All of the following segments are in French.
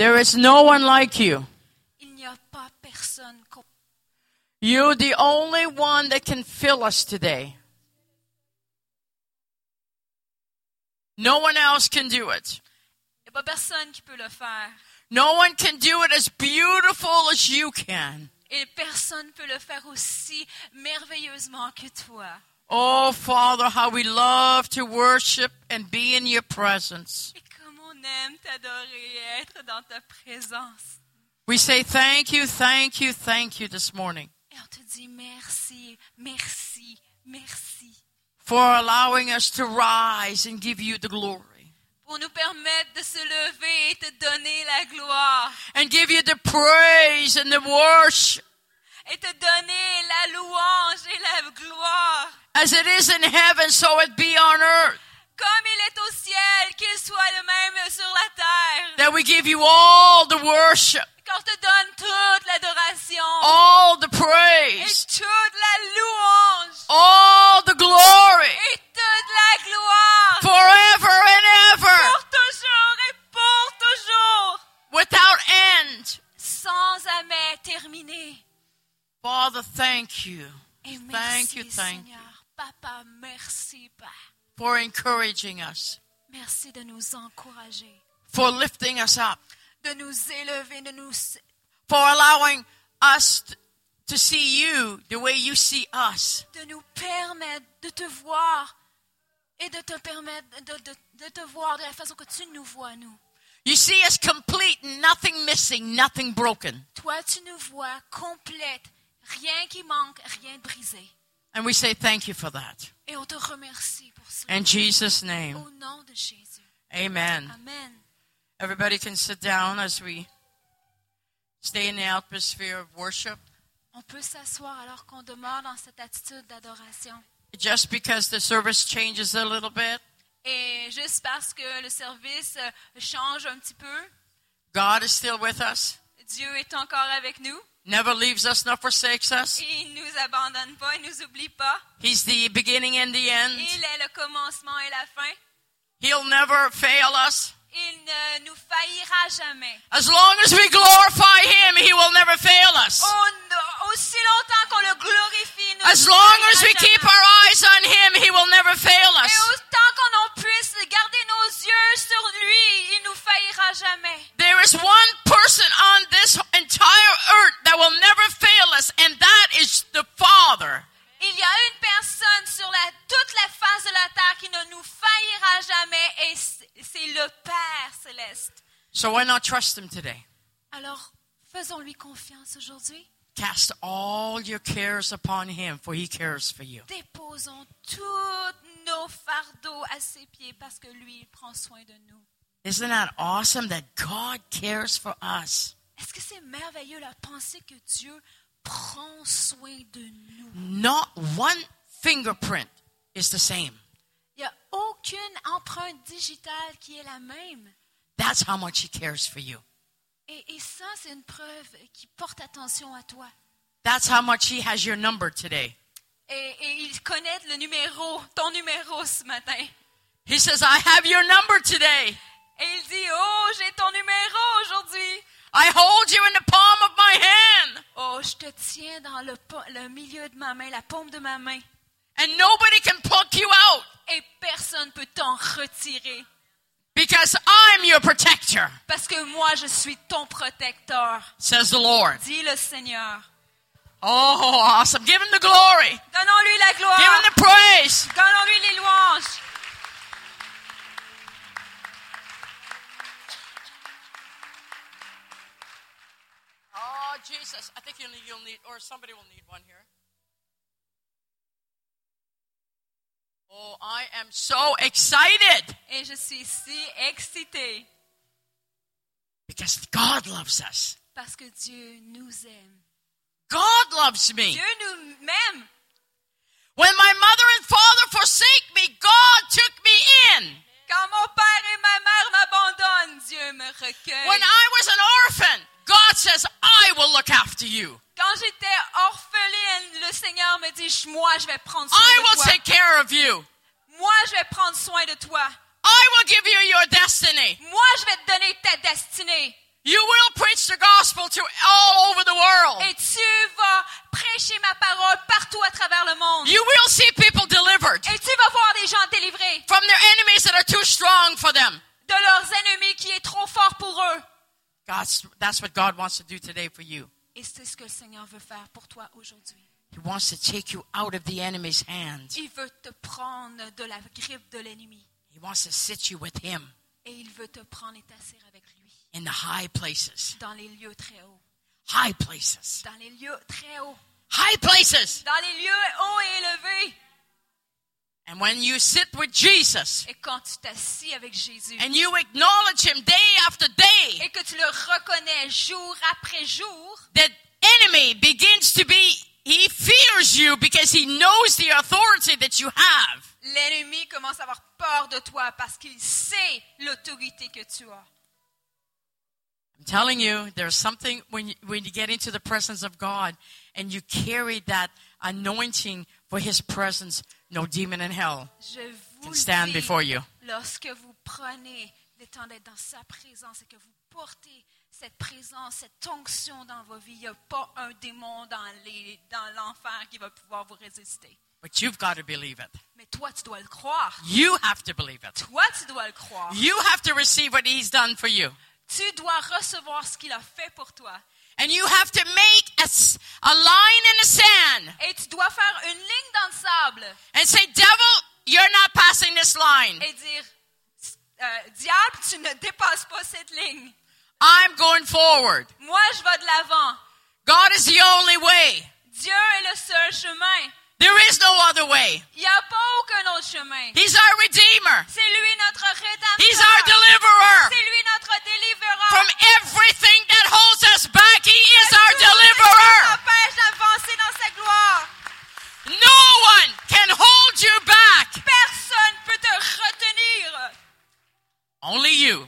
There is no one like you. Il a pas personne comme You're the only one that can fill us today. No one else can do it. Il a pas personne qui peut le faire. No one can do it as beautiful as you can. Et personne peut le faire aussi merveilleusement que toi. Oh, Father, how we love to worship and be in your presence. Et on aime t'adorer et être dans ta présence. We say thank you, thank you, thank you this morning Et on te dit merci, merci, merci. for allowing us to rise and give you the glory Pour nous permettre de se lever et te donner la gloire. and give you the praise and the worship Et te donner la louange et la gloire. as it is in heaven, so it be on earth. Comme il est au ciel, qu'il soit le même sur la terre. That we give you all the worship, Qu'on te donne toute l'adoration. all the Et praise, toute la louange. all the glory Et toute la gloire. forever and ever Pour toujours et pour toujours. without end. Sans jamais terminer. Father, thank you Et Thank merci, you, thank Seigneur. Papa, merci, Père. For encouraging us, Merci de nous encourager, for lifting us up, de nous élever, de nous, for allowing us to see you the way you see us. de nous permettre de te voir et de te permettre de, de- de te voir de la façon que tu nous vois, nous. You see us complete, nothing missing, nothing broken. Toi, tu nous vois complète, rien qui manque, rien brisé. And we say thank you for that. Et on te remercie pour cela. In Jesus' name, Au nom de Jésus. amen. Amen. Everybody can sit down as we stay in the atmosphere of worship. On peut s'asseoir alors qu'on demeure dans cette attitude d'adoration. Just because the service changes a little bit, Et juste parce que le service euh, change un petit peu, God is still with us, Dieu est encore avec nous. never leaves us nor forsakes us. Il nous abandonne pas, il nous oublie pas. He's the beginning and the end. Il est le commencement et la fin. He'll never fail us. Il ne nous faillira jamais. As long as we glorify Him, He will never fail us. Au- aussi longtemps qu'on le glorifie, ne As long as we jamais. keep our eyes on Him, He will never fail Et us. autant qu'on puisse garder nos yeux sur lui, il nous faillira jamais. There is one person on this entire earth that will never fail us, and that is the Father. Il y a une personne sur la, toute la face de la terre qui ne nous faillira jamais et c'est le Père céleste. So why not trust Him today? Alors, faisons-lui confiance aujourd'hui. Cast all your cares upon Him, for He cares for you. Déposons tous nos fardeaux à ses pieds parce que lui, il prend soin de nous. Isn't that awesome that God cares for us? Est-ce que c'est merveilleux la pensée que Dieu prend soin de nous? Not one fingerprint is the same. Il n'y a aucune empreinte digitale qui est la même. That's how much He cares for you. Et, et ça, c'est une preuve qui porte attention à toi. That's how much He has your number today. Et, et il connaît le numéro, ton numéro ce matin. He says, I have your number today. Et il dit, oh, j'ai ton numéro aujourd'hui. I hold you in the palm of my hand. Oh, je te tiens dans le, le milieu de ma main, la paume de ma main. And nobody can pluck you out Et personne peut t'en retirer. because I'm your protector, Parce que moi, je suis ton protecteur, says the Lord. dit le Seigneur. Oh, awesome. Give him the glory. Donnons-lui la Give him gloire. the praise. Donnons-lui les louanges. Jesus. I think you'll need, you'll need, or somebody will need one here. Oh, I am so excited Et je suis si excitée because God loves us. parce que Dieu nous aime. God loves me. Dieu nous aime. When my mother and father forsake me, God took me in. Quand mon père et ma mère m'abandonnent, Dieu me recueille. When I was an orphan, God says, I will look after you. Quand j'étais orpheline, le Seigneur me dit, moi, je vais prendre soin I de will toi. take care of you. Moi, je vais prendre soin de toi. I will give you your destiny. Moi, je vais te donner ta destinée. You the gospel to all over the world. Et tu vas prêcher ma parole partout à travers le monde. You will see people delivered Et tu vas voir des gens délivrés from their enemies that are too strong for them. de leurs ennemis qui est trop fort pour eux. God's, that's what God wants to do today for you. Et c'est ce que le Seigneur veut faire pour toi aujourd'hui. He wants to take you out of the enemy's hands. Il veut te prendre de la grippe de l'ennemi. He wants to sit you with him Et il veut te prendre et t'asseoir avec lui in the high places. dans les lieux très hauts. High places. Dans les lieux très hauts. High places. Dans les lieux hauts et élevés. And when you sit with Jesus Et quand tu t'assis avec Jésus and you acknowledge him day after day, et que tu le reconnais jour après jour, the enemy begins to be, he fears you because he knows the authority that you have. l'ennemi commence à avoir peur de toi parce qu'il sait l'autorité que tu as. I'm telling you, there's something when you, when you get into the presence of God and you carry that anointing for his presence, no demon in hell can stand before you. lorsque vous prenez le temps d'être dans sa présence et que vous portez cette présence, cette onction dans vos vies, il n'y a pas un démon dans les- dans l'enfer qui va pouvoir vous résister. But you've got to believe it. Mais toi, tu dois le croire. You have to believe it. Toi, tu dois le croire. You have to receive what he's done for you. Tu dois recevoir ce qu'il a fait pour toi. And you have to make a line in the sand Et tu dois faire une ligne dans le sable and say, Devil, you're not passing this line. et dire, euh, diable, tu ne dépasses pas cette ligne. I'm going forward. Moi, je vais de l'avant. God is the only way. Dieu est le seul chemin. There is no other way. Il n'y a pas aucun autre chemin. He's our Redeemer. C'est lui notre rédempteur. He's our deliverer. C'est lui notre délivreur. From everything that holds us back, He is our Tout ce nous deliverer. empêche d'avancer dans sa gloire. No one can hold you back. Personne peut te retenir. Only you.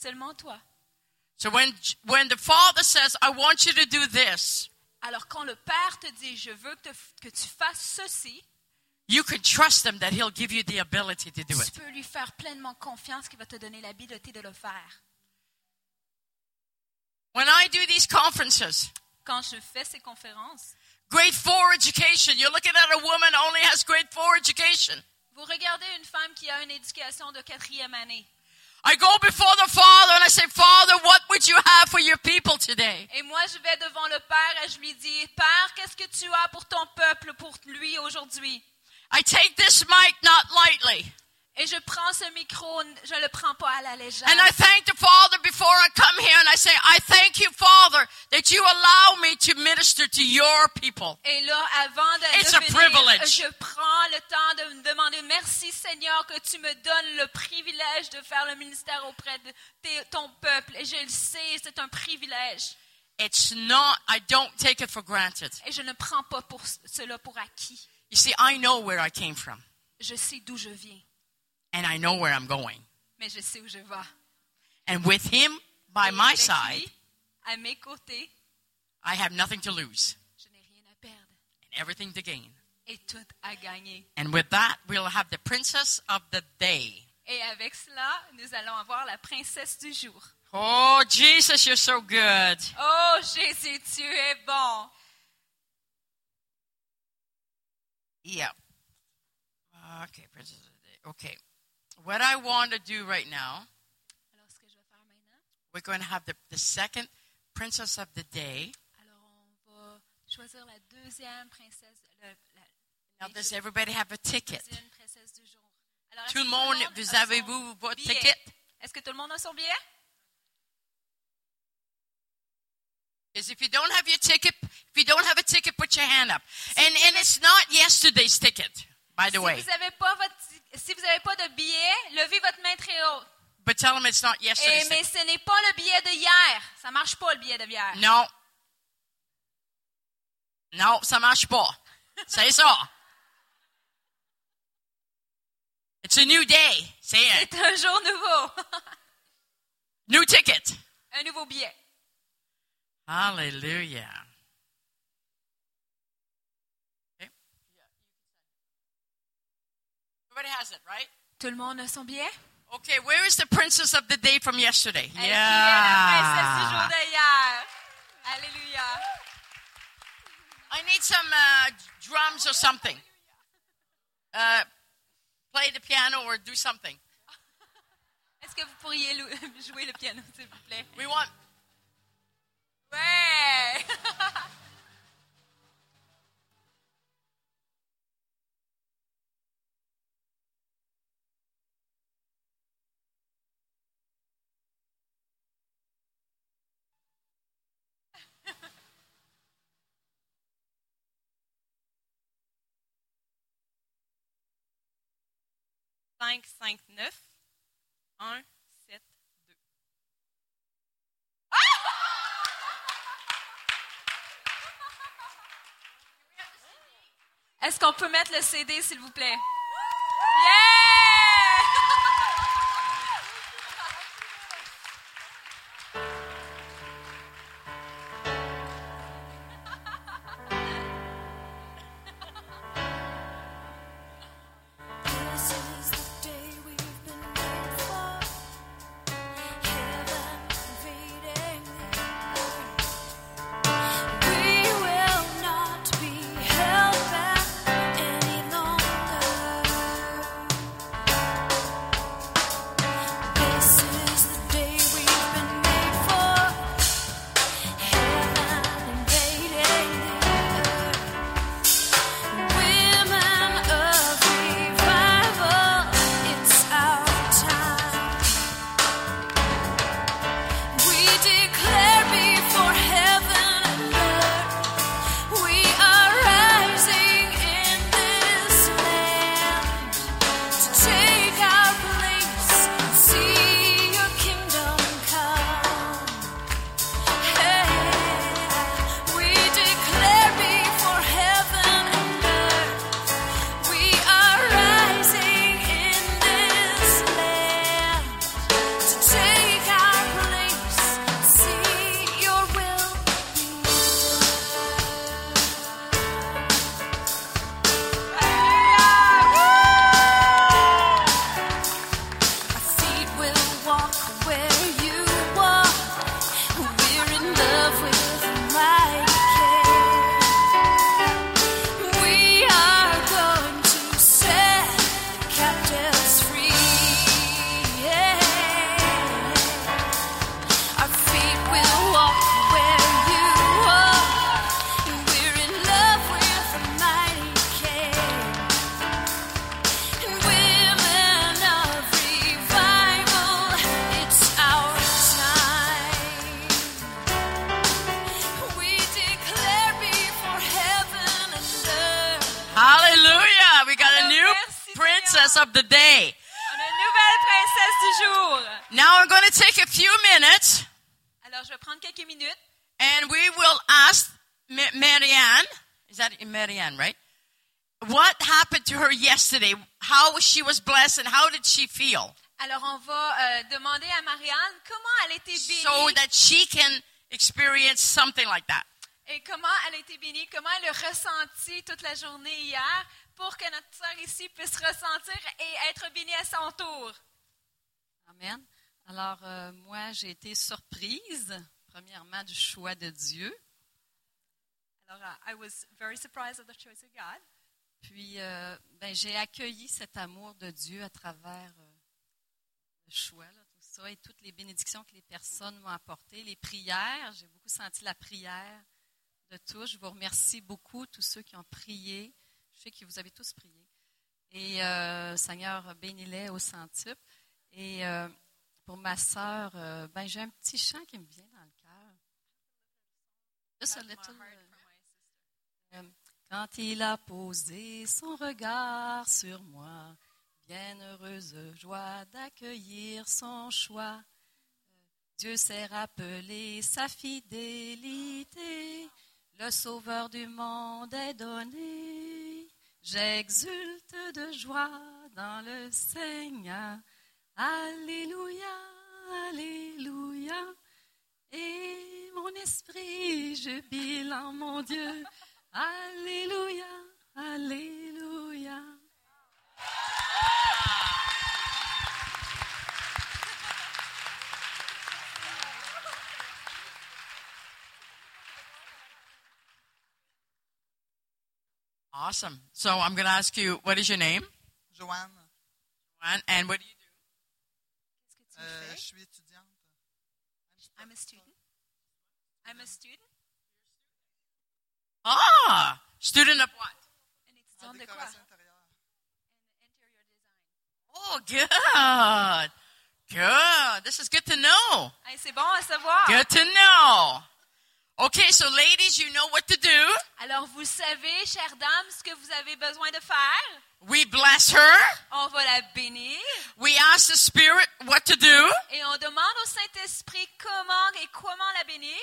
Seulement toi. So when, when the Father says, I want you to do this, Alors quand le Père te dit, je veux que, te- que tu fasses ceci, you can trust Him that He'll give you the ability to do tu it. peux lui faire pleinement confiance qu'il va te donner l'habileté de le faire. When I do these conferences, Quand je fais ces conférences, grade four education, you're looking at a woman only has grade four education. vous regardez une femme qui a une éducation de quatrième année. I go before the Father and I say, Father, what would you have for your people today? Et moi, je vais devant le Père et je lui dis, Père, qu'est-ce que tu as pour ton peuple, pour lui aujourd'hui? I take this mic not lightly. Et je prends ce micro, je le prends pas à la légère. And I thank the Father before I come here and I say, I thank you, Father, that you allow me to minister to your people. Et là, avant de, It's de a venir, privilege. je prends le temps de me demander merci Seigneur que tu me donnes le privilège de faire le ministère auprès de ton peuple. Et je le sais, c'est un privilège. It's not, I don't take it for granted. Et je ne prends pas pour cela pour acquis. You see, I know where I came from Je sais d'où je viens, and I know where I'm going. mais je sais où je vais. And with Him by Et my side, lui, à mes côtés, I have nothing to lose je n'ai rien à perdre and everything to gain. et tout à gagner. And with that, we'll have the princess of the day. Et avec cela, nous allons avoir la princesse du jour. Oh, Jesus, you're so good. Oh Jésus, tu es bon. Yeah. Okay, princess of the day. Okay. What I want to do right now, Alors, ce que je vais faire maintenant, we're going to have the, the second princess of the day. alors on va choisir la deuxième princesse, le- la Now, does everybody have a ticket? deuxième princesse du jour. Alors, Tout le monde, vous avez-vous votre billet? ticket? Est-ce que tout le monde a son billet? Because if you don't have your ticket, if you don't have a ticket, put your hand up. And and it's not yesterday's ticket, by the Si way. vous n'avez pas votre, si vous n'avez pas de billet, levez votre main très haut. But tell them it's not Et, yesterday's Eh, mais ce n'est pas le billet de hier. Ça marche pas le billet de hier. Non. Non, ça marche pas. C'est ça. It's a new day. Say it. C'est un jour nouveau. New ticket. un nouveau billet. Hallelujah. Everybody has it, right? Tout le monde a son billet? Okay, where is the princess of the day from yesterday? Elle yeah. Alléluia. I need some uh, drums or something. Uh, play the piano or do something. Est-ce que vous pourriez jouer le piano, s'il vous plaît? We want. Ouais. Cinq, cinq, neuf, un, sept, deux. Est-ce qu'on peut mettre le CD, s'il vous plaît? Now I'm going to take a few minutes Alors, je vais prendre quelques minutes and we will ask Ma- Marianne. Is that Marianne, right? What happened to her yesterday? How she was blessed and how did she feel? Alors, on va euh, demander à Marianne comment elle a été bénie So that she can experience something like that. et comment elle a été bénie, comment elle a ressenti toute la journée hier pour que notre sœur ici puisse ressentir et être bénie à son tour. Amen. Alors, euh, moi, j'ai été surprise, premièrement, du choix de Dieu. Alors, uh, I was very surprised at the choice of God. Puis, euh, ben, j'ai accueilli cet amour de Dieu à travers euh, le choix, là, tout ça, et toutes les bénédictions que les personnes m'ont apportées, les prières. J'ai beaucoup senti la prière de tous. Je vous remercie beaucoup, tous ceux qui ont prié. Je sais que vous avez tous prié. Et euh, Seigneur, bénis-les au centuple. Et pour ma sœur, euh, ben, j'ai un petit chant qui me vient dans le cœur. Just a little, euh, quand il a posé son regard sur moi, bienheureuse joie d'accueillir son choix. Dieu s'est rappelé sa fidélité, le sauveur du monde est donné. J'exulte de joie dans le Seigneur. Alléluia, Alléluia. Et mon esprit jubile en mon Dieu. Alléluia, Alléluia. Awesome. So I'm going to ask you, what is your name? Joanne, And, and what do you euh, je suis étudiante. I'm a student. I'm a student. Ah, student of what? Une En étudiante de quoi? Interior design. Oh, good. Good. This is good to know. Hey, c'est bon à savoir. Good to know. Okay, so ladies, you know what to do. Alors, vous savez, chère dame, ce que vous avez besoin de faire. We bless her. On va la bénir We ask the Spirit what to do. et on demande au Saint-Esprit comment et comment la bénir.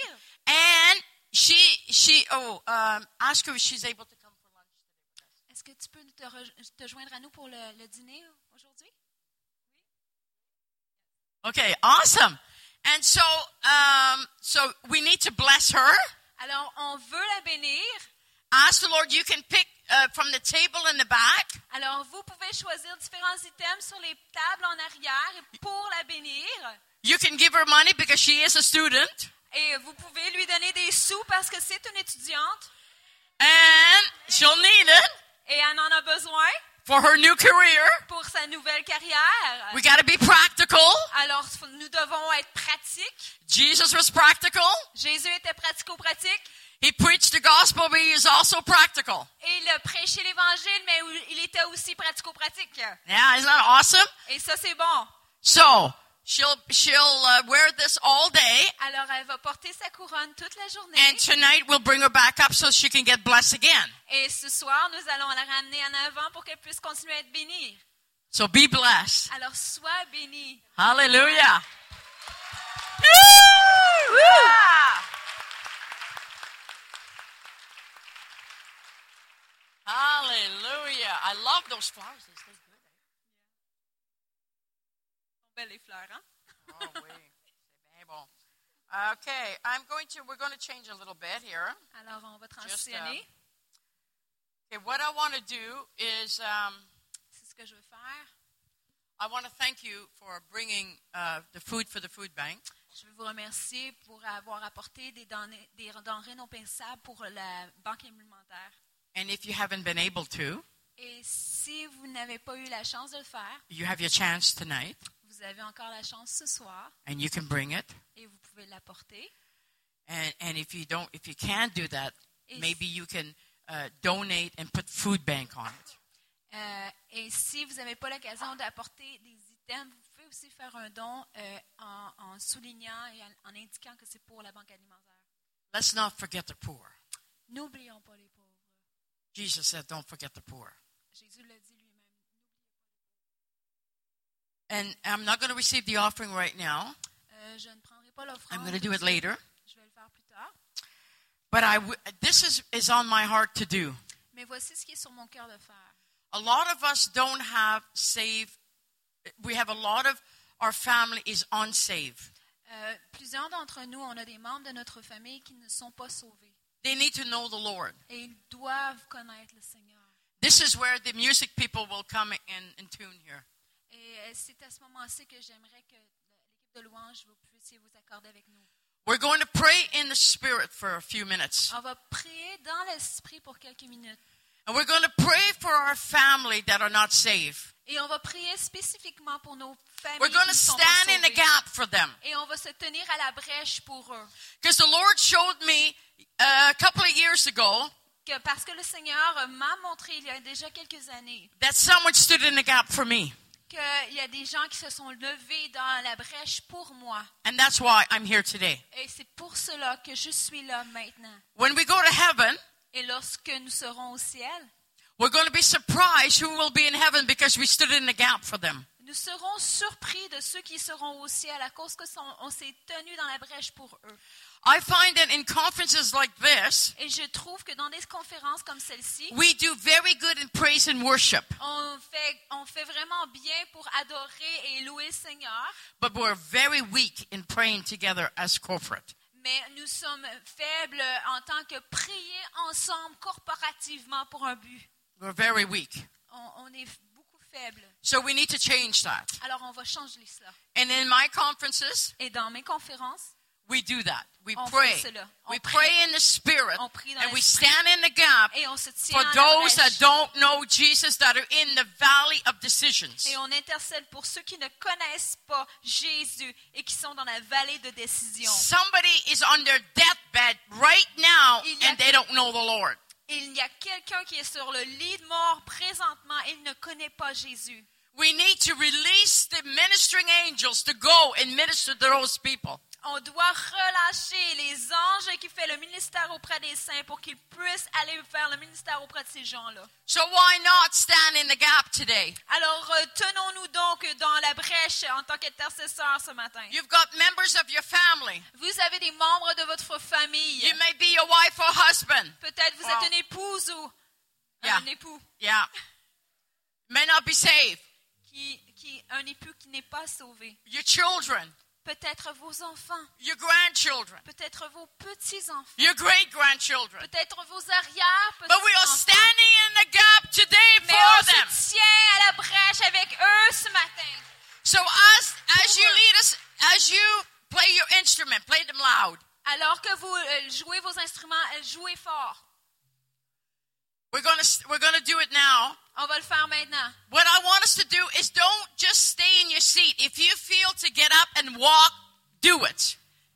And she, she, oh, um, ask her if she's able to come for lunch. Est-ce que tu peux te, re- te joindre à nous pour le, le dîner aujourd'hui? Okay, awesome. And so, um, so we need to bless her. Alors, on veut la bénir. Ask the Lord. You can pick uh, from the table in the back. Alors, vous pouvez choisir différents items sur les tables en arrière pour la bénir. You can give her money because she is a student, Et vous pouvez lui donner des sous parce que c'est une étudiante and she'll need it et elle en a besoin for her new career. pour sa nouvelle carrière. We got to be practical. Alors, nous devons être pratiques. Jesus was practical. Jésus était pratico-pratique He preached the gospel, but he is also practical. et il a prêché l'Évangile, mais il était aussi pratico-pratique. Yeah, isn't that awesome? Et ça, c'est bon. So she'll she'll uh, wear this all day, Alors, elle va porter sa couronne toute la journée. and tonight we'll bring her back up so she can get blessed again. Et ce soir, nous allons la ramener en avant pour qu'elle puisse continuer à être bénie. So be blessed. Alors, sois bénie. Hallelujah. Hallelujah. I love those flowers. They stay good. Belles les fleurs, hein? Oh, oui. C'est bien bon. Okay, I'm going to, we're going to change a little bit here. Alors, on va Just, transitionner. Okay, what I want to do is um, ce que je veux faire. I want to thank you for bringing uh, the food for the food bank. Je veux vous remercier pour avoir apporté des denrées, des denrées non périssables pour la banque alimentaire. And if you haven't been able to, Et si vous n'avez pas eu la chance de le faire, you have your chance tonight, vous avez encore la chance ce soir and you can bring it. et vous pouvez l'apporter. And, and if you don't, if you can't do that, Et maybe you can uh, donate and put food bank on it. Euh, et si vous n'avez pas l'occasion d'apporter des items, vous pouvez aussi faire un don euh, en, en soulignant et en, en indiquant que c'est pour la banque alimentaire. Let's not forget the poor. N'oublions pas les pauvres. Jesus said, "Don't forget the poor." Jésus l'a dit lui-même. And I'm not going to receive the offering right now. Euh, je ne prendrai pas I'm l'offrande. going to do it later. Je vais le faire plus tard. But I this is, is on my heart to do. Mais voici ce qui est sur mon cœur de faire. A lot of us don't have saved. We have a lot of our family is unsaved. Euh, plusieurs d'entre nous, on a des membres de notre famille qui ne sont pas sauvés. They need to know the Lord. Et ils doivent connaître le Seigneur. This is where the music people will come in, in tune here. Et euh, c'est à ce moment-ci que j'aimerais que l'équipe de louange vous puissiez vous accorder avec nous. We're going to pray in the Spirit for a few minutes. On va prier dans l'esprit pour quelques minutes. And we're going to pray for our family that are not saved. Et on va prier spécifiquement pour nos familles We're going qui to stand in the gap for them. Et on va se tenir à la brèche pour eux. Because the Lord showed me uh, a couple of years ago Que parce que le Seigneur m'a montré il y a déjà quelques années that someone stood in the gap for me. qu'il y a des gens qui se sont levés dans la brèche pour moi. And that's why I'm here today. Et c'est pour cela que je suis là maintenant. When we go to heaven, Et lorsque nous serons au ciel, we're going to be surprised who will be in heaven because we stood in the gap for them. nous serons surpris de ceux qui seront au ciel à cause que son- on s'est tenu dans la brèche pour eux. I find that in conferences like this, Et je trouve que dans des conférences comme celle-ci, we do very good in praise and worship, on fait, on fait vraiment bien pour adorer et louer le Seigneur, but we're very weak in praying together as corporate. Mais nous sommes faibles en tant que prier ensemble corporativement pour un but. We're very weak. On, on est beaucoup faibles. So we need to change that. Alors on va changer cela. And in my conferences, Et dans mes conférences, we do that. We On pray. fait cela. On We prie. pray in the spirit. On prie dans And we stand in the gap Et on se tient for those that don't know Jesus that are in the valley of decisions. Et on intercède pour ceux qui ne connaissent pas Jésus et qui sont dans la vallée de décision. Somebody is on their deathbed right now Il y a- and they don't know the Lord. Il y a quelqu'un qui est sur le lit de mort présentement et il ne connaît pas Jésus. We need to release the ministering angels to go and minister to those people. On doit relâcher les anges qui font le ministère auprès des saints pour qu'ils puissent aller faire le ministère auprès de ces gens-là. So why not stand in the gap today? Alors, euh, tenons-nous donc dans la brèche en tant qu'intercesseurs ce matin. You've got members of your family. Vous avez des membres de votre famille. You may be your wife or husband. Peut-être vous Wow. êtes une épouse ou Yeah. un époux. Yeah. May not be saved. Qui, qui, un époux qui n'est pas sauvé. Your children, Peut-être vos enfants. your grandchildren, Peut-être vos petits-enfants. your great grandchildren. Peut-être vos arrières But we are standing in the gap today Mais for on them. se tient à la brèche avec eux ce matin. So as as you lead us, as you play your instrument, play them loud. Alors que vous euh, jouez vos instruments, euh, jouez fort. We're gonna we're gonna do it now. On va le faire maintenant. What I want us to do is don't just stay in your seat. If you feel to get up and walk, do it.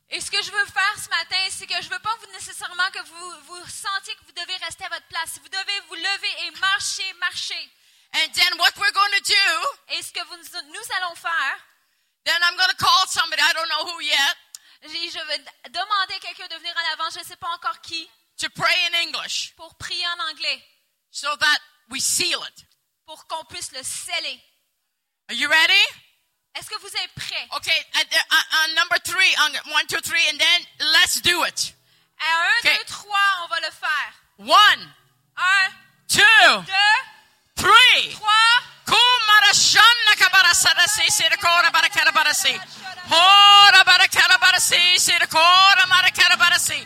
Et ce que je veux faire ce matin, c'est que je veux pas vous nécessairement que vous, vous sentiez que vous devez rester à votre place. Vous devez vous lever et marcher, marcher. And then what we're going to do, Et ce que vous, nous allons faire, then I'm going to call somebody, I don't know who yet, je vais demander à quelqu'un de venir en avant, je ne sais pas encore qui, to pray in English pour prier en anglais, so that we seal it. pour qu'on puisse le sceller. Are you ready? Est-ce que vous êtes prêts? Okay, at, uh, on number three, on one, two, three, and then let's do it. À 1, Ok. 2, 3, on va le faire. One, 1, two, 2, three. 3. Kumarashanna kabarasarasi sirakora barakarabarasi. Hora barakarabarasi sirakora marakarabarasi.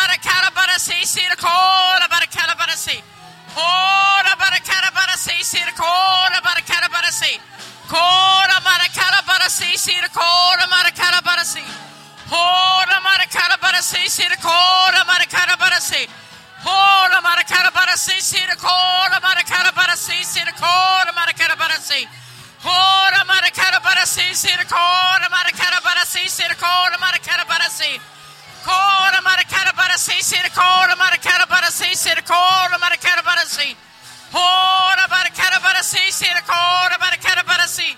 si to cora maracarabara si si to cora maracarabara si. Cora maracarabara si si to cora maracarabara si si to cora maracarabara si. Cora maracarabara si si to cora maracarabara si si to cora maracarabara si. Cora maracarabara si si to cora maracarabara si.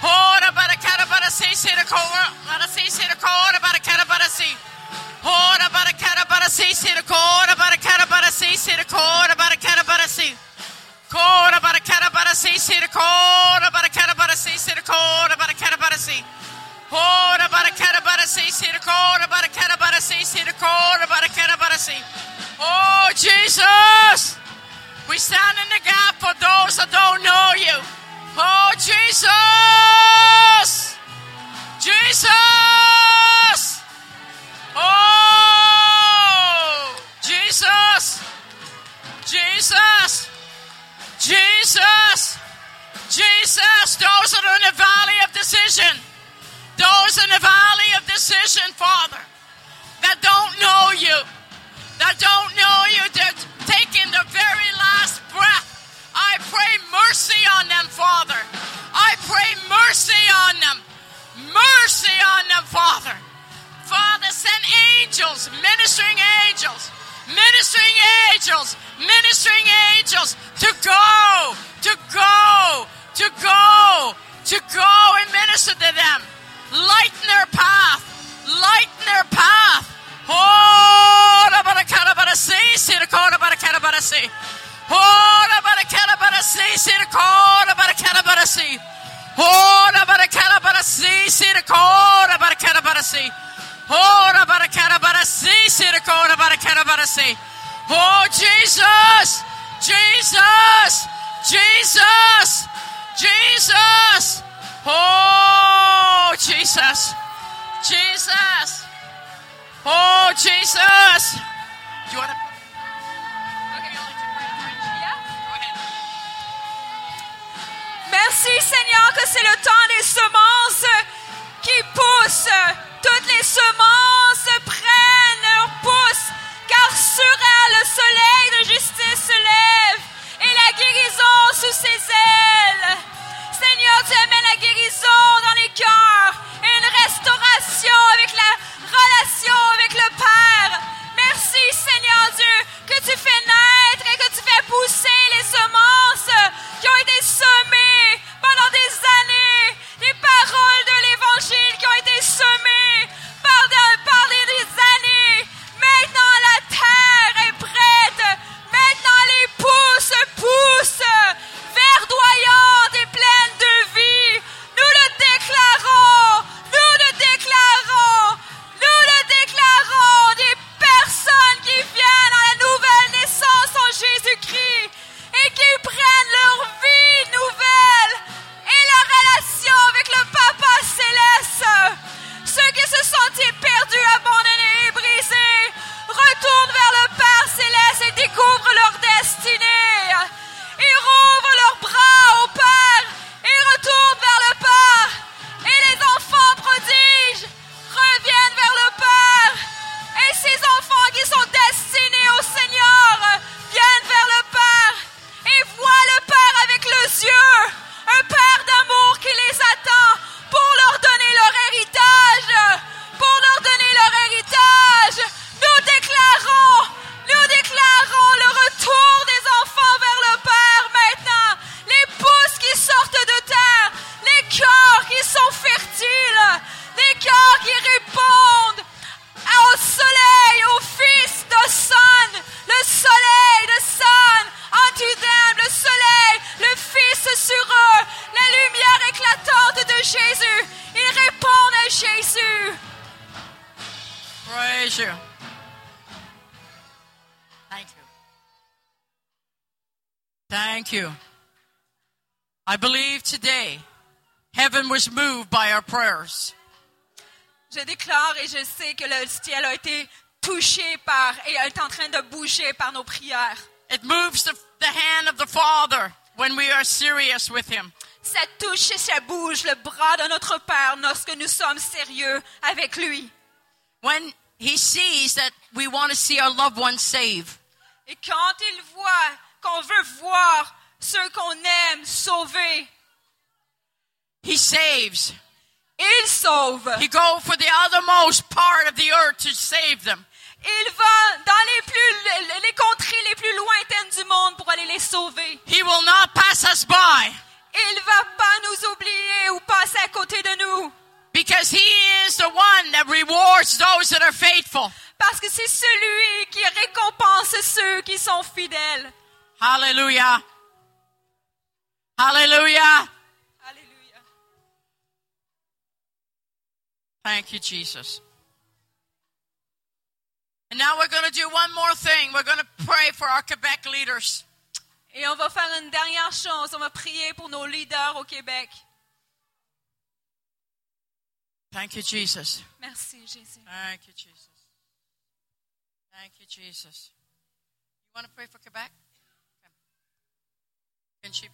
Cora maracarabara si si to cora maracarabara si si to Ça touche et ça bouge le bras de notre Père lorsque nous sommes sérieux avec lui. When He sees that we want to see our loved ones saved. Et quand il voit qu'on veut voir ceux qu'on aime sauvés, He saves. il sauve. He goes for the othermost part of the earth to save them. Il va dans les plus les contrées les plus lointaines du monde pour aller les sauver. He will not pass us by Il va because He is the one that rewards those that are faithful. parce que c'est celui qui récompense ceux qui sont fidèles. Hallelujah. Hallelujah. Alléluia. Thank you, Jesus. And now we're going to do one more thing. We're going to pray for our Quebec leaders. Et on va faire une dernière chose, on va prier pour nos leaders au Québec. Thank you, Jesus. Merci Jésus. Thank you, Jesus. Thank you, Jesus. You want to pray for Quebec? Can she?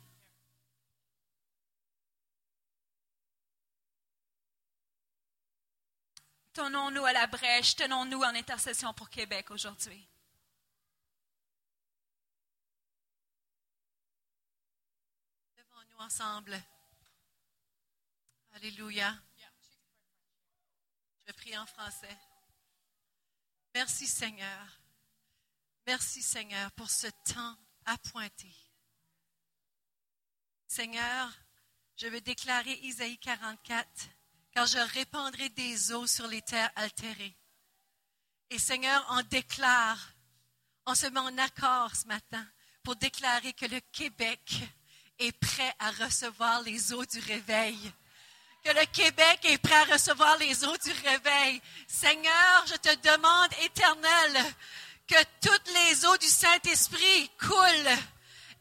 Tenons-nous à la brèche, tenons-nous en intercession pour Québec aujourd'hui. Devant-nous ensemble. Alléluia. Je prie en français. Merci Seigneur. Merci Seigneur pour ce temps appointé. Seigneur, je veux déclarer Isaïe 44, car je répandrai des eaux sur les terres altérées. Et Seigneur, on déclare, on se met en accord ce matin pour déclarer que le Québec est prêt à recevoir les eaux du réveil. Que le Québec est prêt à recevoir les eaux du réveil. Seigneur, je te demande, éternel, que toutes les eaux du Saint-Esprit coulent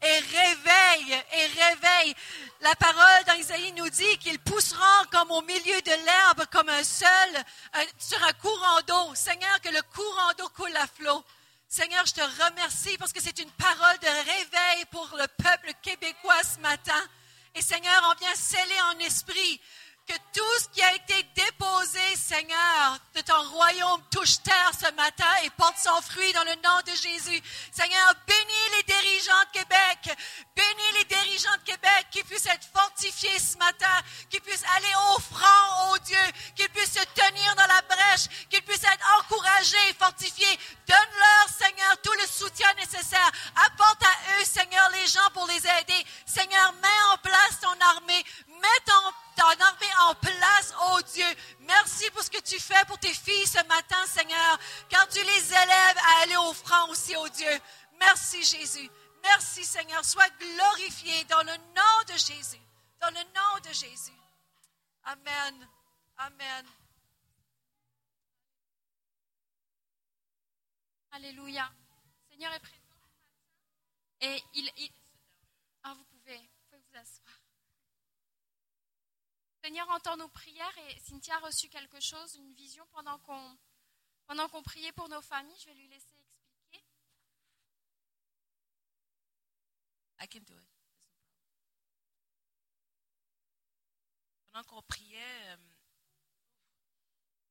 et réveille, et réveille. La parole dans nous dit qu'ils pousseront comme au milieu de l'herbe, comme un seul, sur un courant d'eau. Seigneur, que le courant d'eau coule à flot. Seigneur, je te remercie parce que c'est une parole de réveil pour le peuple québécois ce matin. Et Seigneur, on vient sceller en esprit que tout ce qui a été déposé, Seigneur, de ton royaume touche terre ce matin et porte son fruit dans le nom de Jésus. Seigneur, bénis les dirigeants de Québec. Bénis les dirigeants de Québec qui puissent être fortifiés ce matin, qui puissent aller au front, oh Dieu, qu'ils puissent se tenir dans la brèche, qu'ils puissent être encouragés, fortifiés. Donne-leur, Seigneur, tout le soutien nécessaire. Apporte à eux, Seigneur, les gens pour les aider. Seigneur, mets en place ton armée. Mets ton, ton armée en place, oh Dieu. Merci pour ce que tu fais pour tes filles ce matin, Seigneur, car tu les élèves à aller au front aussi, oh Dieu. Merci, Jésus. Merci, Seigneur. Sois glorifié dans le nom de Jésus. Dans le nom de Jésus. Amen. Amen. Alléluia. Seigneur est présent. Et il- Ah, vous pouvez, vous pouvez vous asseoir. Seigneur entend nos prières et Cynthia a reçu quelque chose, une vision pendant qu'on pendant qu'on priait pour nos familles. Je vais lui laisser expliquer. I can do it. Pendant qu'on priait, euh,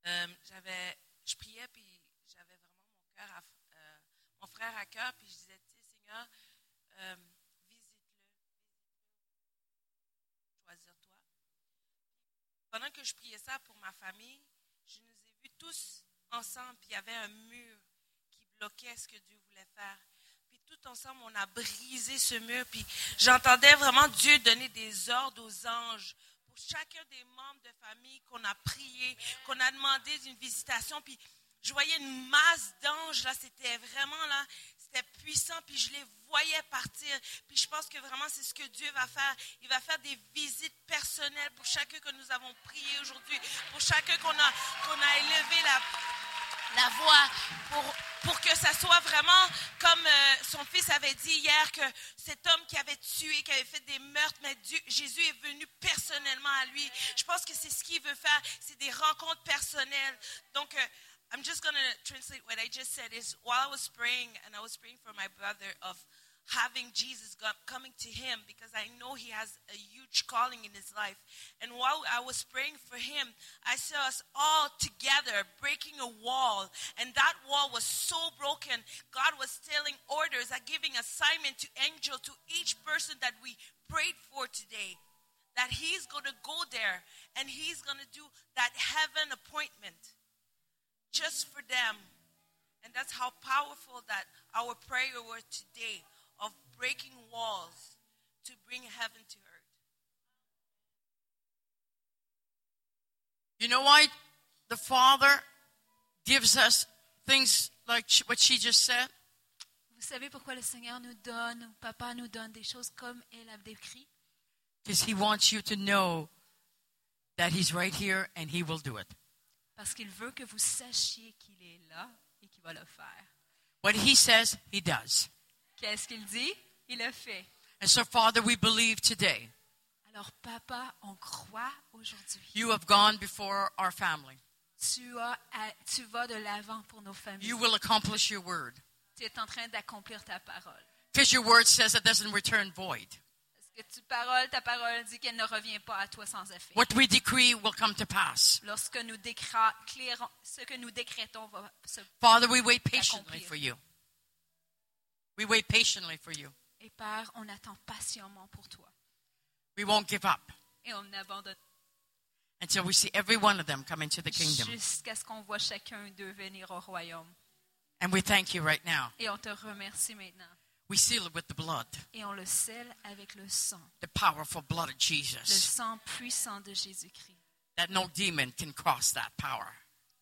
euh, j'avais, je priais puis j'avais vraiment mon cœur, à, euh, mon frère à cœur puis je disais, Seigneur, Pendant que je priais ça pour ma famille, je nous ai vus tous ensemble puis il y avait un mur qui bloquait ce que Dieu voulait faire. Puis tout ensemble, on a brisé ce mur. Puis j'entendais vraiment Dieu donner des ordres aux anges pour chacun des membres de famille qu'on a prié, qu'on a demandé d'une visitation. Puis je voyais une masse d'anges là. C'était vraiment là. C'était puissant, puis je les voyais partir. Puis je pense que vraiment, c'est ce que Dieu va faire. Il va faire des visites personnelles pour chacun que nous avons prié aujourd'hui, pour chacun qu'on a, qu'on a élevé la, la voix pour, pour que ça soit vraiment comme euh, son fils avait dit hier que cet homme qui avait tué, qui avait fait des meurtres, mais Jésus est venu personnellement à lui. Je pense que c'est ce qu'il veut faire, c'est des rencontres personnelles. Donc, euh, I'm just going to translate what I just said is while I was praying and I was praying for my brother of having Jesus coming to him because I know he has a huge calling in his life. And while I was praying for him, I saw us all together breaking a wall. And that wall was so broken. God was telling orders, uh, giving assignment to angel to each person that we prayed for today. That he's going to go there and he's going to do that heaven appointment just for them. And that's how powerful that our prayer was today of breaking walls to bring heaven to earth. You know why the Father gives us things like what she just said? Vous savez pourquoi le Seigneur nous donne, Papa nous donne des choses comme elle a décrit? Because He wants you to know that He's right here and He will do it. Parce qu'il veut que vous sachiez qu'il est là et qu'il va le faire. What He says, He does. Qu'est-ce qu'il dit? Il le fait. And so, Father, we believe today Alors, Papa, on croit aujourd'hui. you have gone before our family. Tu, as, tu vas de l'avant pour nos familles. You will accomplish your word. tu es en train d'accomplir ta parole. Because your word says it doesn't return void. Que tu paroles, ta parole dit qu'elle ne revient pas à toi sans effet. What we decree will come to pass. Lorsque nous clairons- ce que nous décrétons va se Father, we wait patiently for you. We wait patiently for you. Et Père, on attend patiemment pour toi. We won't give up Et on abandonne until we see every one of them come into the kingdom. jusqu'à ce qu'on voit chacun d'eux venir au royaume. And we thank you right now. Et on te remercie maintenant. We seal it with the blood, Et on le scelle avec le sang, the powerful blood of le Jesus, sang puissant de Jésus-Christ. that no demon can cross that power.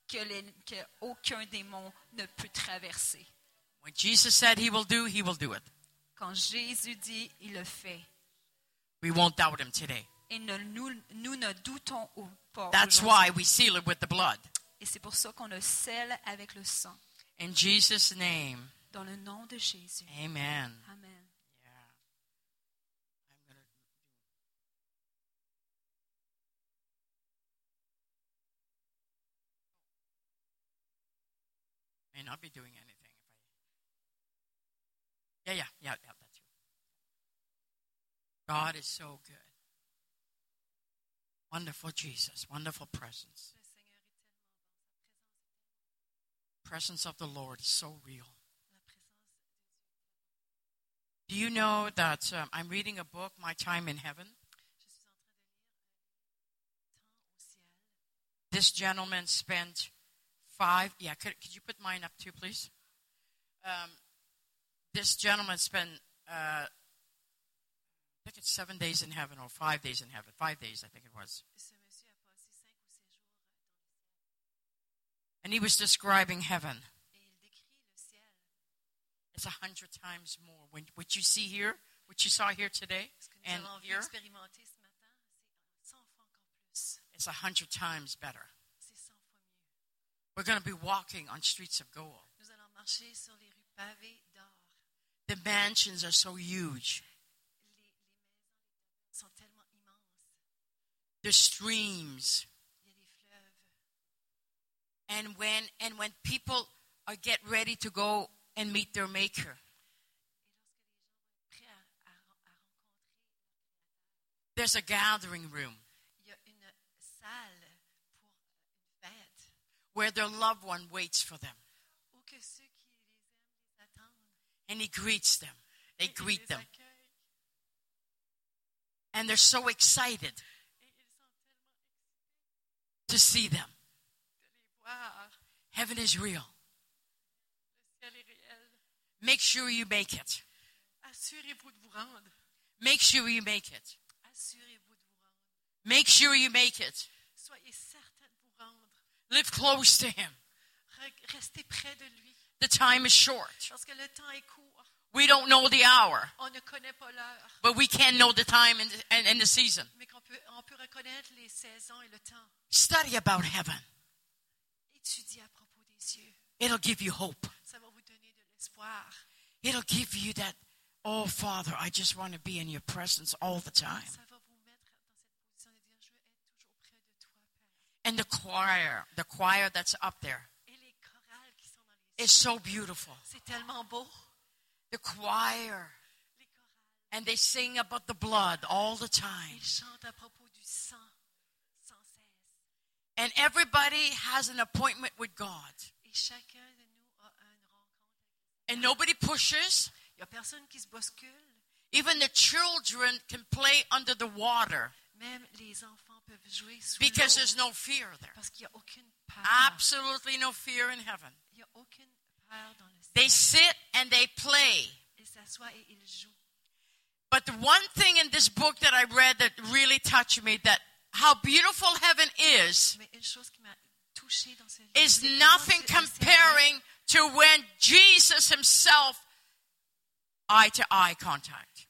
Que, les- que aucun démon ne peut traverser. When Jesus said he will do, he will do it. Quand Jésus dit, il le fait. We won't doubt him today. Et ne- nous, nous ne doutons pas. That's why we seal it with the blood. Et c'est pour ça qu'on le scelle avec le sang. In Jesus' name, Dans le nom de Jésus. Amen. Amen. may not be doing anything if I Yeah, yeah, yeah, yeah, that's you. God is so good. Wonderful Jesus, wonderful presence. Presence of the Lord is so real. Do you know that um, I'm reading a book, My Time in Heaven? This gentleman spent five. Yeah, could, could you put mine up too, please? Um, this gentleman spent, uh, I think it's seven days in heaven or five days in heaven. Five days, I think it was. And he was describing heaven it's a hundred times more. When, what you see here, what you saw here today, and here, it's a hundred times better. We're going to be walking on streets of gold. The mansions are so huge. The streams. And when and when people are get ready to go and meet their maker. There's a gathering room where their loved one waits for them. And he greets them. They greet them. And they're so excited to see them. Heaven is real. Make sure you make it. Assurez-vous de vous rendre. Make sure you make it. Assurez-vous de vous rendre. Make sure you make it. Soyez certain de vous rendre. Live close to him. Re- Restez près de lui. The time is short. Parce que le temps est court. We don't know the hour, On ne connaît pas l'heure. but we can know the time and, and, and the season. Mais qu'on peut, on peut reconnaître les saisons et le temps. Study about heaven. À propos des cieux. It'll give you hope espoir. It'll give you that, oh Father, I just want to be in your presence all the time. And the choir, the choir that's up there is so beautiful. The choir. And they sing about the blood all the time. And everybody has an appointment with God. And nobody pushes. Il n'y a personne qui se bouscule. Even the children can play under the water Même les enfants peuvent jouer sous because there's no fear there. Parce qu'il n'y a aucune peur. Absolutely no fear in heaven. Il n'y a aucune peur dans le They sit and they play. Ils s'assoient et ils jouent. But the one thing in this book that I read that really touched me that how beautiful heaven is Mais une chose qui m'a is nothing comparing to when Jesus himself eye to eye contact.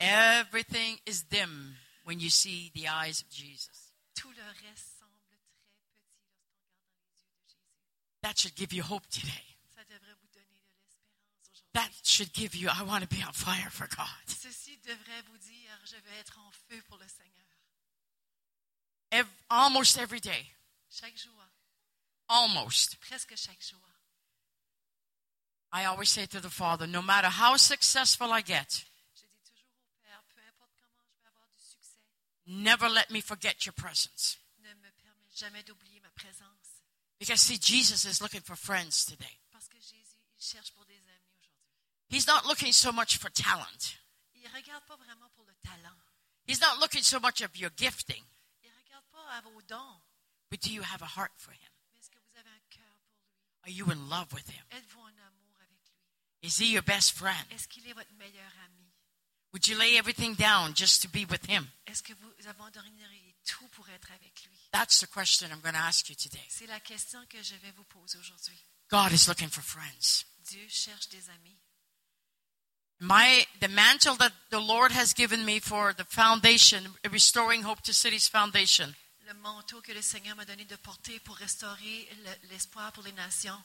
Everything is dim when you see the eyes of Jesus. That should give you hope today. That should give you, I want to be on fire for God. Ceci devrait vous dire, je veux être en feu pour le Seigneur. Ev- almost every day. Chaque jour, Almost. presque chaque jour. I always say to the Father, no matter how successful I get, Je dis toujours au Père, peu importe comment je vais avoir du succès, never let me forget your presence. ne me permets jamais d'oublier ma présence. Because see, Jesus is looking for friends today. Parce que Jésus, il cherche pour des amis aujourd'hui. He's not looking so much for talent. Il regarde pas vraiment pour le talent. He's not looking so much of your gifting. Il regarde pas à vos dons. But do you have a heart for him? Mais est-ce que vous avez un cœur pour lui? Are you in love with him? Êtes-vous en amour avec lui? Is he your best friend? Est-ce qu'il est votre meilleur ami? Would you lay everything down just to be with him? Est-ce que vous abandonneriez tout pour être avec lui? That's the question I'm going to ask you today. C'est la question que je vais vous poser aujourd'hui. God is looking for friends. Dieu cherche des amis. My the mantle that the Lord has given me for the foundation, restoring hope to cities foundation, Le manteau que le Seigneur m'a donné de porter pour restaurer le- l'espoir pour les nations,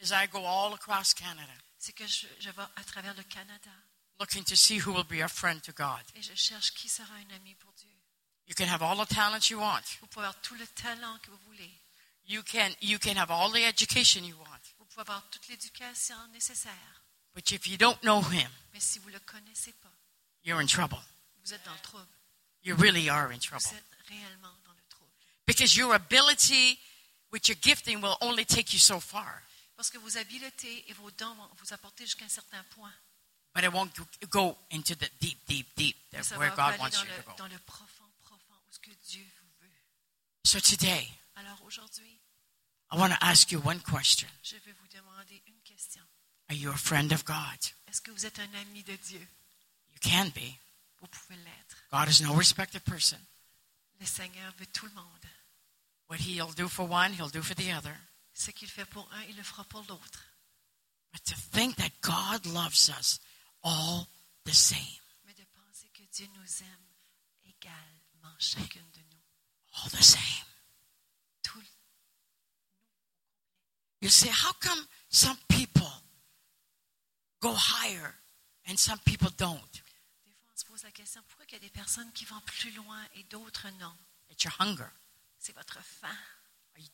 is I go all across Canada c'est que je, je vais à travers le Canada looking to see who will be a friend to God. et je cherche qui sera un ami pour Dieu. You can have all the talents you want. Vous pouvez avoir tout le talent que vous voulez. You can, you can have all the education you want. Vous pouvez avoir toute l'éducation nécessaire. But if you don't know Him, Mais si vous ne le connaissez pas, you're in trouble. vous êtes dans le trouble. You really are in trouble. Vous êtes réellement dans le trouble. Because your ability with your gifting will only take you so far, Parce que vos habiletés et vos dons vont vous apporter jusqu'à un certain point. but it won't go into the deep, deep, deep, where God wants you le, to go. dans le profond, profond, où ce que Dieu vous veut. So today, Alors aujourd'hui, I want to ask you one question. je vais vous demander une question. Are you a friend of God? Est-ce que vous êtes un ami de Dieu? You can be. Vous pouvez l'être. God is no respected person. Le Seigneur veut tout le monde. What He'll do for one, He'll do for the other. Ce qu'il fait pour un, il le fera pour l'autre. But to think that God loves us all the same, Mais de penser que Dieu nous aime également, chacune de nous. all the same. Tout You say, how come some people go higher and some people don't? Des fois, on se pose la question, pourquoi il y a des personnes qui vont plus loin et d'autres non? It's your hunger. C'est votre faim.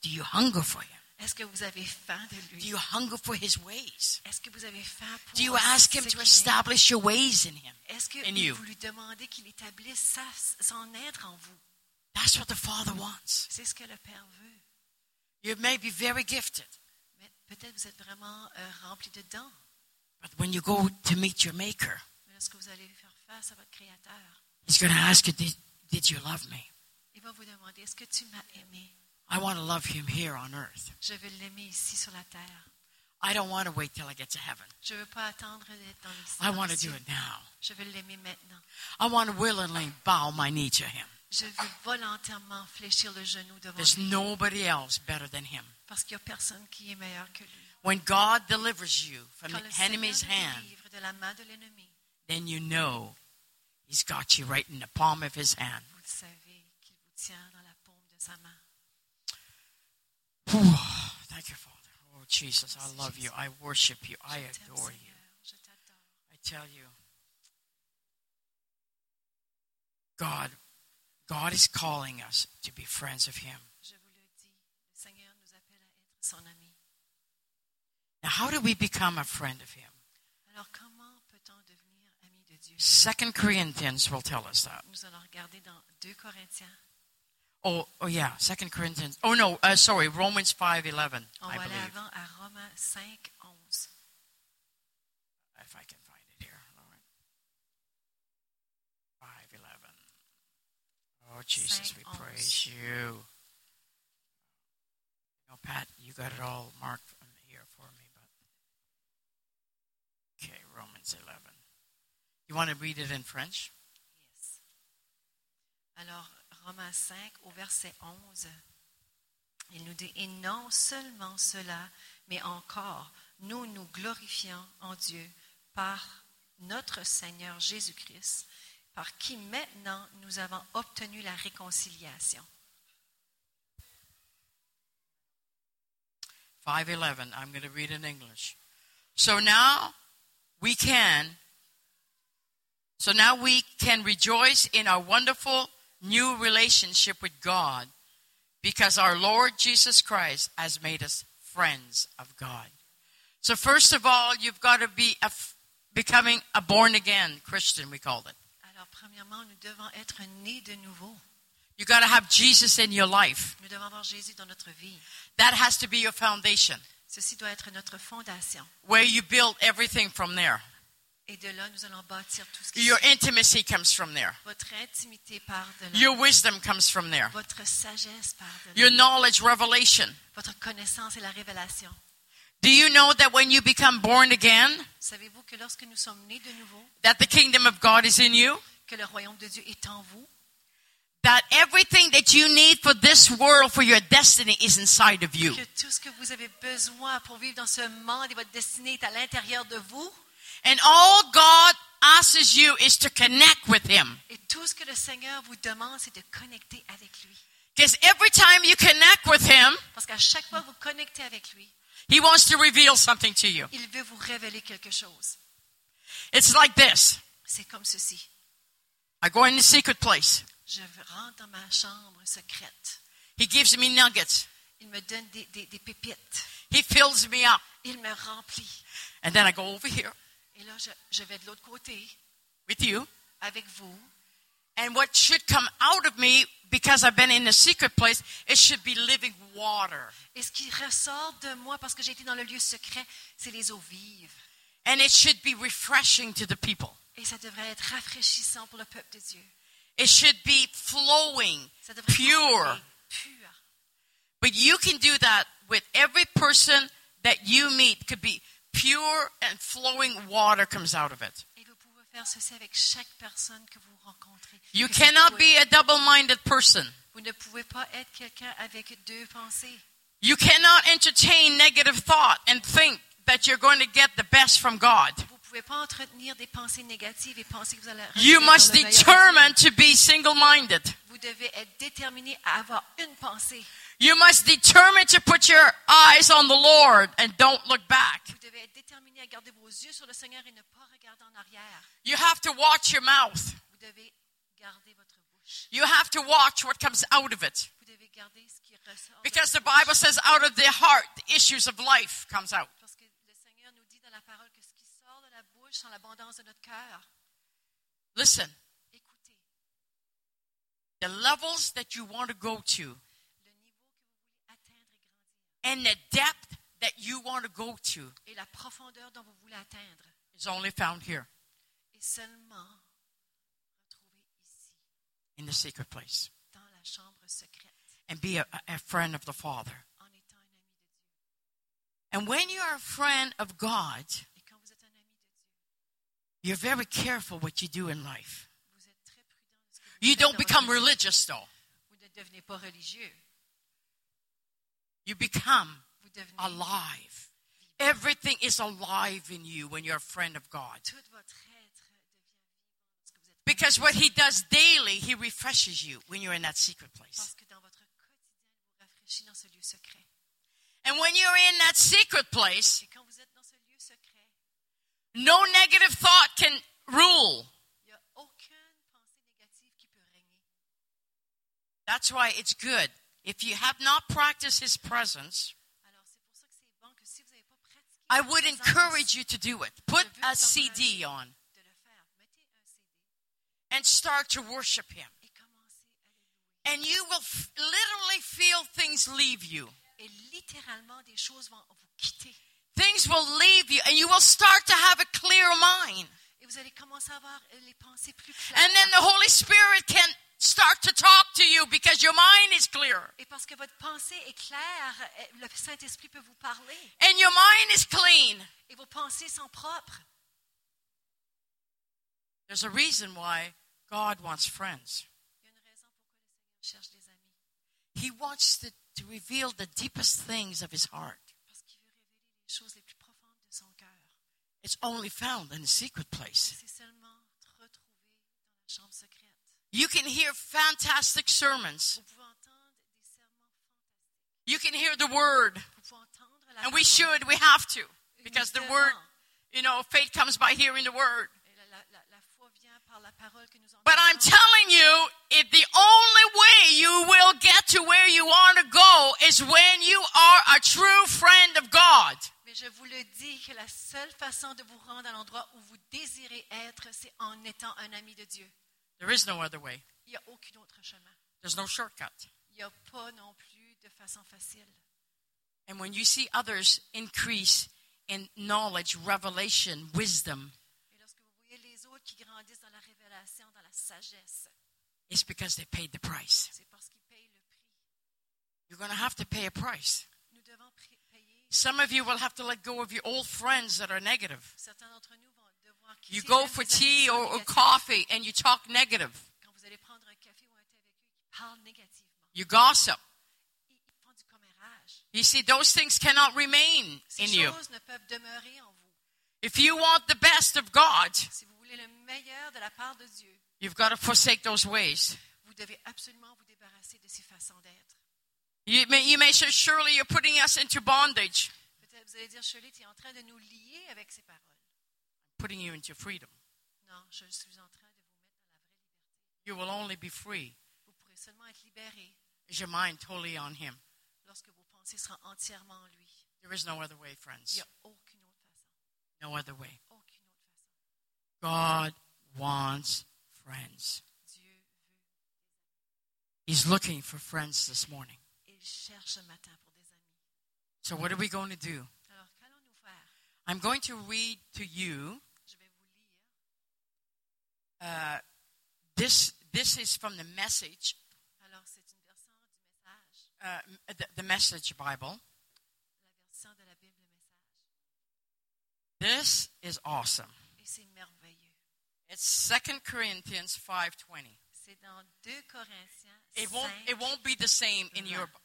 Do you hunger for Him? Est-ce que vous avez faim de Do lui? you hunger for His ways? Est-ce que vous avez faim pour Do you ask Him to establish your ways in Him? Est-ce que in you? vous lui demandez qu'il établisse sa- son être en vous? That's what the Father wants. C'est ce que le Père veut. You may be very gifted, Mais peut-être vous êtes vraiment euh, rempli de dons. But when you go to meet your Maker, Mais lorsque vous allez faire face à votre Créateur, He's going to ask you, did, did you love me? il va vous demander, est-ce que tu m'as aimé? I want to love Him here on earth. Je veux l'aimer ici sur la terre. I don't want to wait till I get to heaven. Je ne veux pas attendre d'être dans les I want to do it now. Je veux l'aimer maintenant. I want to willingly bow my knee to Him. Je veux volontairement fléchir le genou devant There's lui. nobody else better than Him. Parce qu'il n'y a personne qui est meilleur que lui. When God delivers you from Quand the enemy's hand, de la main de then you know He's got you right in the palm of His hand. vous le savez qu'il vous tient dans la paume de sa main. Whew. Thank you, Father. Oh, Jesus, I love you. I worship you. I adore you. Seigneur. Je t'adore. I tell you, God, God is calling us to be friends of Him. Je vous le dis, le Seigneur nous appelle à être son ami. Now, how do we become a friend of Him? Alors comment peut-on devenir ami de Dieu? Second Corinthians will tell us that. Nous allons regarder dans 2 Corinthiens. Oh, oh yeah, Second Corinthians. Oh no, uh, sorry, Romans five eleven. On I va aller believe. avant à Romains 5, 11. If I can find it here, Lord. Five eleven. Oh Jesus, we Cinq, praise you. No, Pat, you got it all marked Romans eleven. You want to read it in French? Yes. Alors, Romains 5, au verset 11, il nous dit, Et non seulement cela, mais encore, nous nous glorifions en Dieu par notre Seigneur Jésus-Christ, par qui maintenant nous avons obtenu la réconciliation. 511. I'm going to read in English. So now we can so now we can rejoice in our wonderful new relationship with God because our Lord Jesus Christ has made us friends of God. So first of all, you've got to be a f- becoming a born again Christian we call it. Alors, premièrement, nous devons être nés de nouveau. You got to have Jesus in your life. Nous devons avoir Jésus dans notre vie. That has to be your foundation Ceci doit être notre fondation. where you build everything from there. Et de là, nous allons bâtir tout ce qui Your intimacy comes from there. Votre intimité part de là. Your wisdom comes from there. Votre sagesse part de là. Your knowledge, revelation. Votre connaissance et la révélation. Do you know that when you become born again, Savez-vous que lorsque nous sommes nés de nouveau, that the kingdom of God is in you? que le royaume de Dieu est en vous, That everything that you need for this world, for your destiny, is inside of you. que tout ce que vous avez besoin pour vivre dans ce monde et votre destinée est à l'intérieur de vous, And all God asks you is to connect with Him. et tout ce que le Seigneur vous demande, c'est de connecter avec lui. Because every time you connect with Him, Parce qu'à chaque fois que vous connectez avec lui, He wants to reveal something to you. il veut vous révéler quelque chose. It's like this C'est comme ceci. I go in the secret place, je rentre dans ma chambre secrète. He gives me nuggets. Il me donne des, des- des pépites. He fills me up. Il me remplit. And then I go over here Et là, je, je vais de l'autre côté with you. avec vous. And what should come out of me, because I've been in the secret place, it should be living water. Et ce qui ressort de moi, parce que j'ai été dans le lieu secret, c'est les eaux vives. And it should be refreshing to the people. Et ça devrait être rafraîchissant pour le peuple de Dieu. It should be flowing, pure. But you can do that with every person that you meet. Could be pure and flowing water comes out of it. Et vous pouvez faire ceci avec chaque personne que vous rencontrez. You cannot be a double-minded person. Vous ne pouvez pas être quelqu'un avec deux pensées. You cannot entertain negative thought and think that you're going to get the best from God. Pouvez pas entretenir des pensées négatives et penser que vous allez You must determine to be single-minded. Vous devez être déterminé à avoir une pensée. You must determine to put your eyes on the Lord and don't look back. Vous devez être déterminé à garder vos yeux sur le Seigneur et ne pas regarder en arrière. You have to watch your mouth. Vous devez garder votre bouche. You have to watch what comes out of it. Vous devez garder ce qui ressort. Because the. Bible says out of the heart, the issues of life comes out. Parce que le Seigneur nous dit dans la parole que ce qui sort de la bouche, c'est l'abondance de notre cœur. Listen, Écoutez, the levels that you want to go to le niveau que vous voulez atteindre et grandir and the depth that you want to go to et la profondeur dont vous voulez atteindre is only found here est seulement retrouvée ici, in the secret place. dans la chambre secrète, And be a, a friend of the Father. en étant un ami de Dieu. And when you are a friend of God, you're very careful what you do in life. You don't become religious, though. You become alive. Everything is alive in you when you're a friend of God. Because what He does daily, He refreshes you when you're in that secret place. And when you're in that secret place, no negative thought can rule. That's why it's good. If you have not practiced his presence, I would encourage you to do it. Put a CD on and start to worship him. And you will literally feel things leave you. Et littéralement, des choses vont vous quitter. Things will leave you, and you will start to have a clear mind. Et vous allez commencer à avoir les pensées plus claires. And then the Holy Spirit can start to talk to you because your mind is clear Et parce que votre pensée est claire, euh, le Saint-Esprit peut vous parler. and your mind is clean. Et vos pensées sont propres. There's a reason why God wants friends. Il y a une raison pourquoi le Seigneur cherche des amis. He wants to, to reveal the deepest things of his heart. Parce qu'il veut révéler les choses les plus profondes de son cœur. It's only found in the secret place. C'est seulement retrouvé dans la chambre secrète. You can hear fantastic sermons. Vous pouvez entendre des serments fantastiques. You can hear the word. Vous pouvez entendre la And we should, we have to. Because the word, you know, faith comes by hearing the word. But I'm telling you, if the only way you will get to where you want to go is when you are a true friend of God. Mais je vous le dis que la seule façon de vous rendre à l'endroit où vous désirez être, c'est en étant un ami de Dieu. There is no other way. Il n'y a aucun autre chemin. There's no shortcut. Il n'y a pas non plus de façon facile. And when you see others increase in knowledge, revelation, wisdom, Et lorsque vous voyez les autres qui grandissent dans la révélation, dans la sagesse, it's because they paid the price. c'est parce qu'ils payent le prix. You're going to have to pay a price. Some of you will have to let go of your old friends that are negative. You go for tea or, or coffee and you talk negative. You gossip. You see, those things cannot remain in you. If you want the best of God, you've got to forsake those ways. You may, you may say, surely you're putting us into bondage. Peut-être vous allez dire, Shirley, tu es en train de nous lier avec ces paroles. Putting you into freedom. Non, je suis en train de vous mettre dans la vraie liberté. You will only be free seulement être libéré is your mind totally on Him. lorsque vos pensées seront entièrement en lui. There is no other way, Il friends. n'y a aucune autre façon. No other way. Aucune autre façon. God wants friends. Dieu veut. He's looking for friends this morning. Cherche ce matin pour des amis. So, what are we going to do? Alors, qu'allons-nous faire? I'm going to read to you. Je vais vous lire. Uh, this this is from the message, Alors, c'est une version du message, uh, the, the Message Bible. la version de la Bible message. This is awesome. Et c'est merveilleux. It's Second Corinthians five twenty. C'est dans 2 Corinthiens It won't it won't be the same in your Vingt. oops, sorry.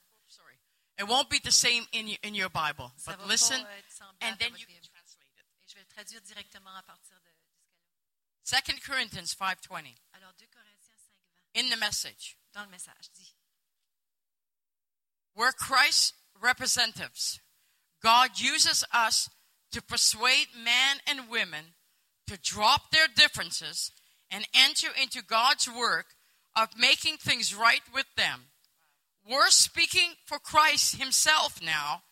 It won't be the same in your, in your Bible. Ça But listen, pas être semblable and then you can translate it. Et je vais le traduire directement à partir de, de ce qu'elle a. Second Corinthians five twenty Alors, 2 Corinthiens 5, 20, in the message. dans le message, dit We're Christ's representatives. God uses us to persuade men and women to drop their differences and enter into God's work of making things right with them. We're speaking for Christ Himself now.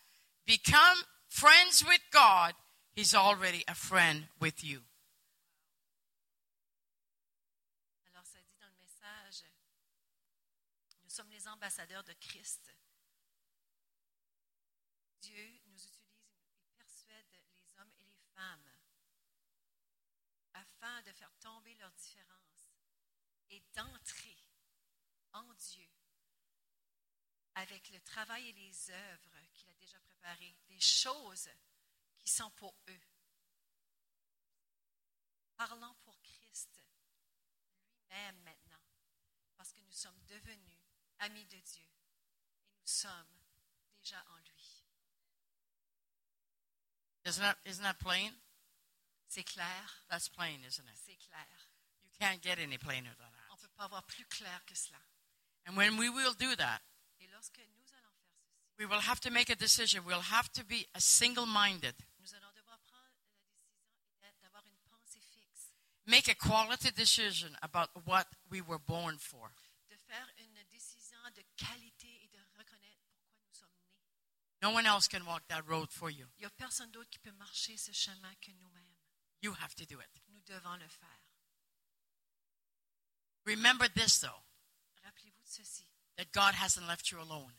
Become friends with God. He's already a friend with you. Alors, ça dit dans le message, nous sommes les ambassadeurs de Christ. Dieu nous utilise et persuade les hommes et les femmes afin de faire tomber leurs différences et d'entrer en Dieu avec le travail et les œuvres qu'il a déjà préparées, les choses qui sont pour eux. Parlons pour Christ lui-même maintenant, parce que nous sommes devenus amis de Dieu et nous sommes déjà en lui. Isn't that, isn't that plain? C'est clair, That's plain, isn't it? c'est clair. You can't get any plainer than On ne that. peut pas avoir plus clair que cela. And when we will do that, Et lorsque nous allons faire ceci, we will have to make a decision. We'll have to be a single minded, nous allons devoir prendre la décision d'avoir une pensée fixe, make a quality decision about what we were born for. de faire une décision de qualité et de reconnaître pourquoi nous sommes nés. No one else can walk that road for you. Il n'y a personne d'autre qui peut marcher ce chemin que nous-mêmes. You have to do it. Nous devons le faire. Remember this, though, Rappelez-vous de ceci, that God hasn't left you alone.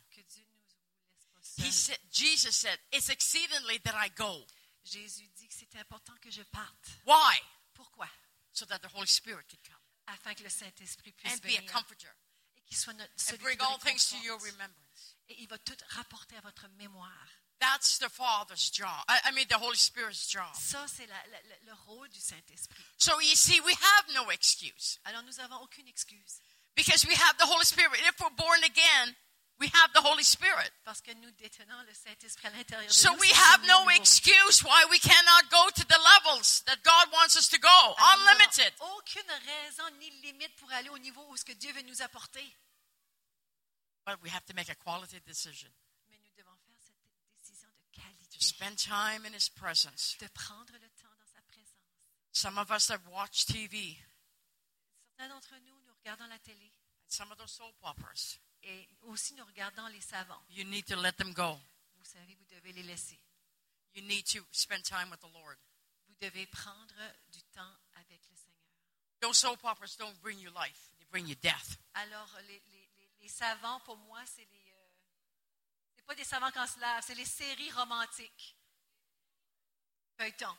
He said, Jesus said, It's exceedingly that I go. Jésus dit que c'est important que je parte. Why? Pourquoi? So that the Holy Spirit can come Afin que le Saint-Esprit puisse and be a venir comforter et qu'il soit notre and celui bring qui nous all things to your réconforte. remembrance. Et il va tout rapporter à votre mémoire. That's the Father's job. I, mean, the Holy Spirit's job. Ça, c'est le rôle du Saint-Esprit. So you see, we have no excuse Alors, nous n'avons aucune excuse because we have the Holy Spirit. If we're born again, we have the Holy Spirit. parce que nous détenons le Saint-Esprit à l'intérieur de So nous. we si nous have no excuse why we cannot go to the levels that God wants us to go. Alors, Unlimited. Aucune raison ni limite pour aller au niveau où ce que Dieu veut nous apporter. But we have to make a quality decision Mais nous devons faire cette décision de to qualité, spend time in His presence. de prendre le temps dans sa présence. Some of us have watched TV, Certains d'entre nous, nous regardons la télé and some of those soap operas. et aussi nous regardons les savants. You need to let them go. Vous savez, vous devez les laisser. You need to spend time with the Lord. Vous devez prendre du temps avec le Seigneur. Those soap operas don't bring you life, they bring you death. Alors, les, les- les- les savants, pour moi, c'est les. euh, c'est pas des savants quand se lave, c'est les séries romantiques. Feuilleton.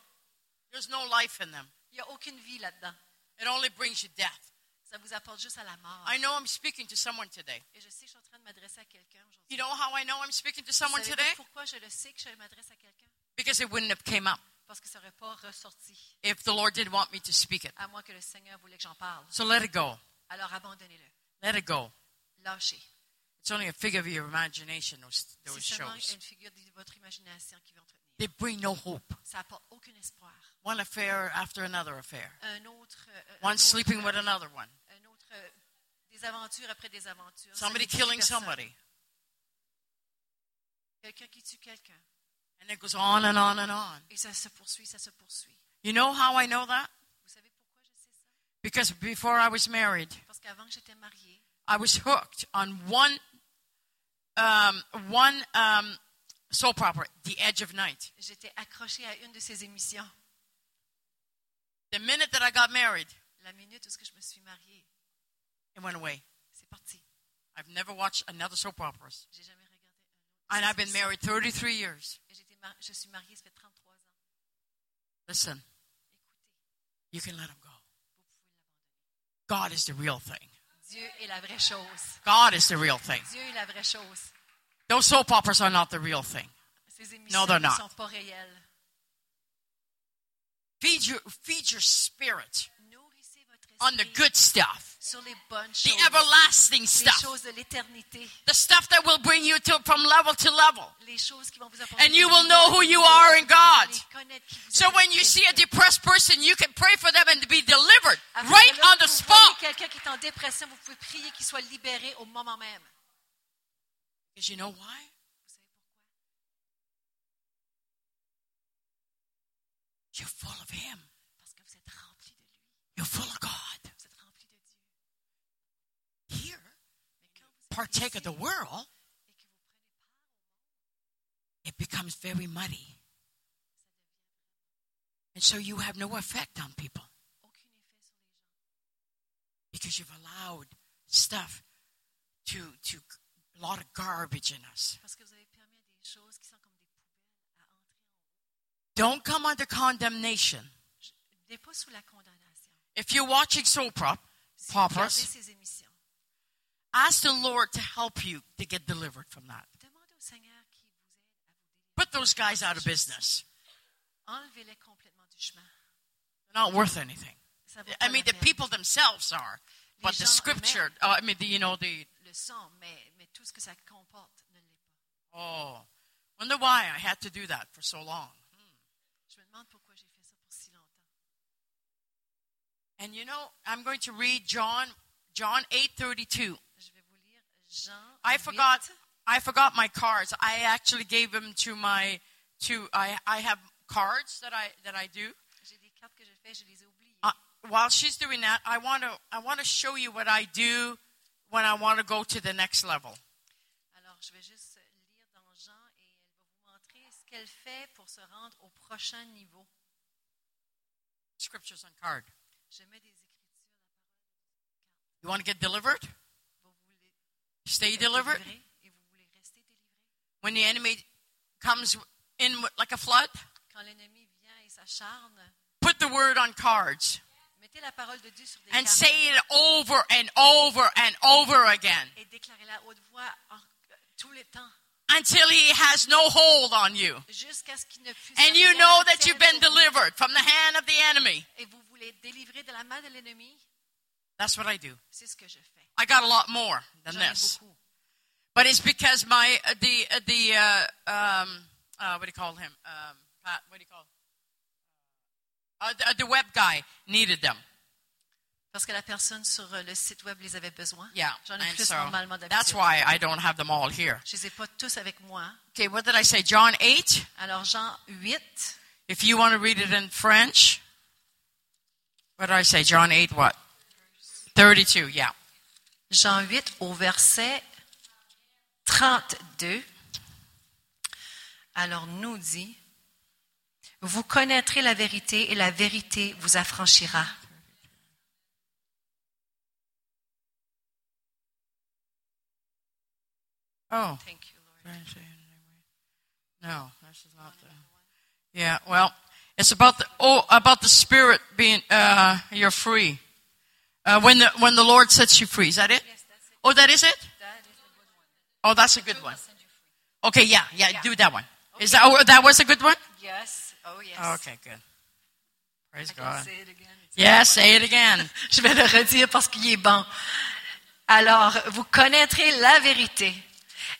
There's no life in them, Il n'y a aucune vie là-dedans. it only brings you death. Ça vous apporte juste à la mort. I know I'm speaking to someone today. Et je sais que je suis en train de m'adresser à quelqu'un aujourd'hui. You know how I know I'm speaking to someone Savez-vous today? pourquoi je le sais que je m'adresse à quelqu'un? Because it wouldn't have came up Parce que ça n'aurait pas ressorti, if the Lord didn't want me to speak it. à moins que le Seigneur voulait que j'en parle. So let it go. Alors abandonnez-le. Let it go. Lâchez. It's only a figure of your imagination, those, those shows. une figure de votre imagination qui va entretenir. They bring no hope. Ça aucun espoir. One affair after another affair. Un autre. euh, un One autre, sleeping with another one. Autre, euh, des aventures après des aventures. Somebody killing somebody. Quelqu'un qui tue quelqu'un. And it goes on and on and on. Et ça se poursuit, ça se poursuit. You know how I know that? Vous savez pourquoi je sais ça? Because before I was married, Parce qu'avant que j'étais mariée, I was hooked on one um, one um, soap opera, The Edge of Night. j'étais accrochée à une de ces émissions. The minute that I got married, La minute où je me suis mariée, it went away. c'est parti. I've never watched another soap operas. J'ai jamais regardé un autre. And I've been married 33 years. Je suis mariée, ça fait 33 ans. Listen, Écoutez, you can let him go. God is the real thing. Dieu est la vraie chose. God is the real thing. Dieu est la vraie chose. Those soap operas are not the real thing. Ces No, they're not. sont pas réelles. Feed your, feed your spirit on the good stuff. Sur les choses, the everlasting stuff, the stuff that will bring you to, from level to level, and you will know who you are in God. So when you see a depressed person, you can pray for them and be delivered right on the spot. Because you know why? You're full of Him. You're full of God. partake of the world, it becomes very muddy. And so you have no effect on people because you've allowed stuff to, to a lot of garbage in us. Don't come under condemnation. If you're watching soap operas, Ask the Lord to help you to get delivered from that. Put those guys out of business. They're not worth anything. I mean, the people themselves are, but the scripture, uh, I mean, the, you know, the. Oh, wonder why I had to do that for so long. And you know, I'm going to read John John 8:32. Jean. I forgot, I forgot my cards. I actually gave them to my, to, I, I have cards that I, that I do. J'ai des que j'ai faites, je les ai. Uh, while she's doing that, I want to, I want to show you what I do when I want to go to the next level. Alors, je vais juste lire dans Jean et elle va vous montrer ce qu'elle fait pour se rendre au prochain niveau. Scriptures on card. Je mets des écritures, You want to get delivered? Stay delivered. When the enemy comes in like a flood, put the word on cards. and say it over and over and over again. Until he has no hold on you. And you know that you've been delivered from the hand of the enemy. That's what I do. c'est ce que je fais. I got a lot more than J'en ai this. beaucoup. But it's because my uh, the uh, the uh, um, uh, what do you call him? Um, Pat, what do you call? Uh, the, the web guy needed them. Parce que la personne sur euh, le site web les avait besoin. Yeah, J'en ai and plus so normalement that's d'habitude. why I don't have them all here. Je les ai pas tous avec moi. Okay, what did I say? John eight. Alors Jean 8, If you want to read it in French, what did I say? John eight. What? Thirty-two. Yeah. Jean 8 au verset 32. Alors nous dit, vous connaîtrez la vérité et la vérité vous affranchira. Oh. Thank you, Lord. No, this is not the. Yeah, well, it's about the oh about the spirit being uh you're free. Uh, when the when the Lord sets you free, is that it? Oh, that is it? Oh, that's a good one. Okay, yeah, yeah, do that one. Is that oh, that was a good one? Yes. Oh yes. Okay, good. Praise I God. say it again. Yeah, say it again. Je vais le redire parce qu'il est bon. Alors, vous connaîtrez la vérité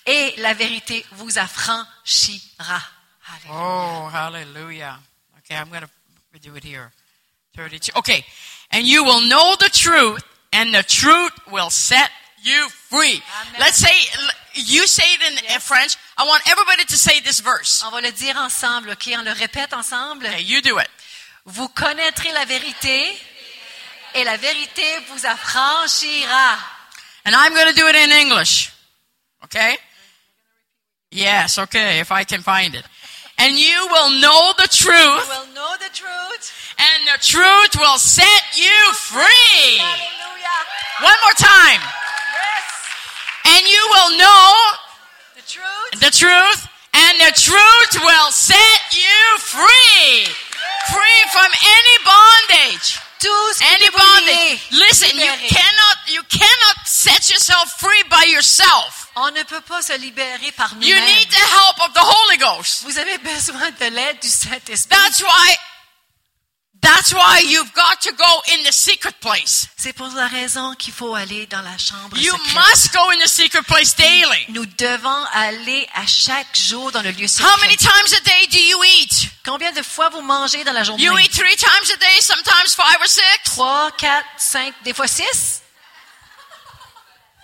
et la vérité vous affranchira. Alléluia. Oh, hallelujah. Okay, I'm going to do it here. 32. Okay. And you will know the truth, and the truth will set you free. Amen. Let's say, you say it in, Yes. French. I want everybody to say this verse. On va le dire ensemble, ok? On le répète ensemble. Okay, you do it. Vous connaîtrez la vérité et la vérité vous affranchira. And I'm going to do it in English. Okay? Yes, okay, if I can find it. And you will know the You truth, will know the truth. and the truth will set you free. Hallelujah. One more time. Yes. And you will know The truth. the truth, and the truth will set you free. Free from any bondage. Any peut vous lier. bondage. Listen, you cannot, you cannot set yourself free by yourself. On ne peut pas se libérer par You nous-mêmes. need the help of the Holy Ghost. Vous avez besoin de l'aide du Saint-Esprit. That's why, that's why you've got to go in the secret place. C'est pour la raison qu'il faut aller dans la chambre You secrète. must go in the secret place daily. Nous devons aller à chaque jour dans le lieu How many secret. times a day do you eat? Combien de fois vous mangez dans la journée? You eat three times a day, sometimes five or six? Trois, quatre, cinq, des fois six?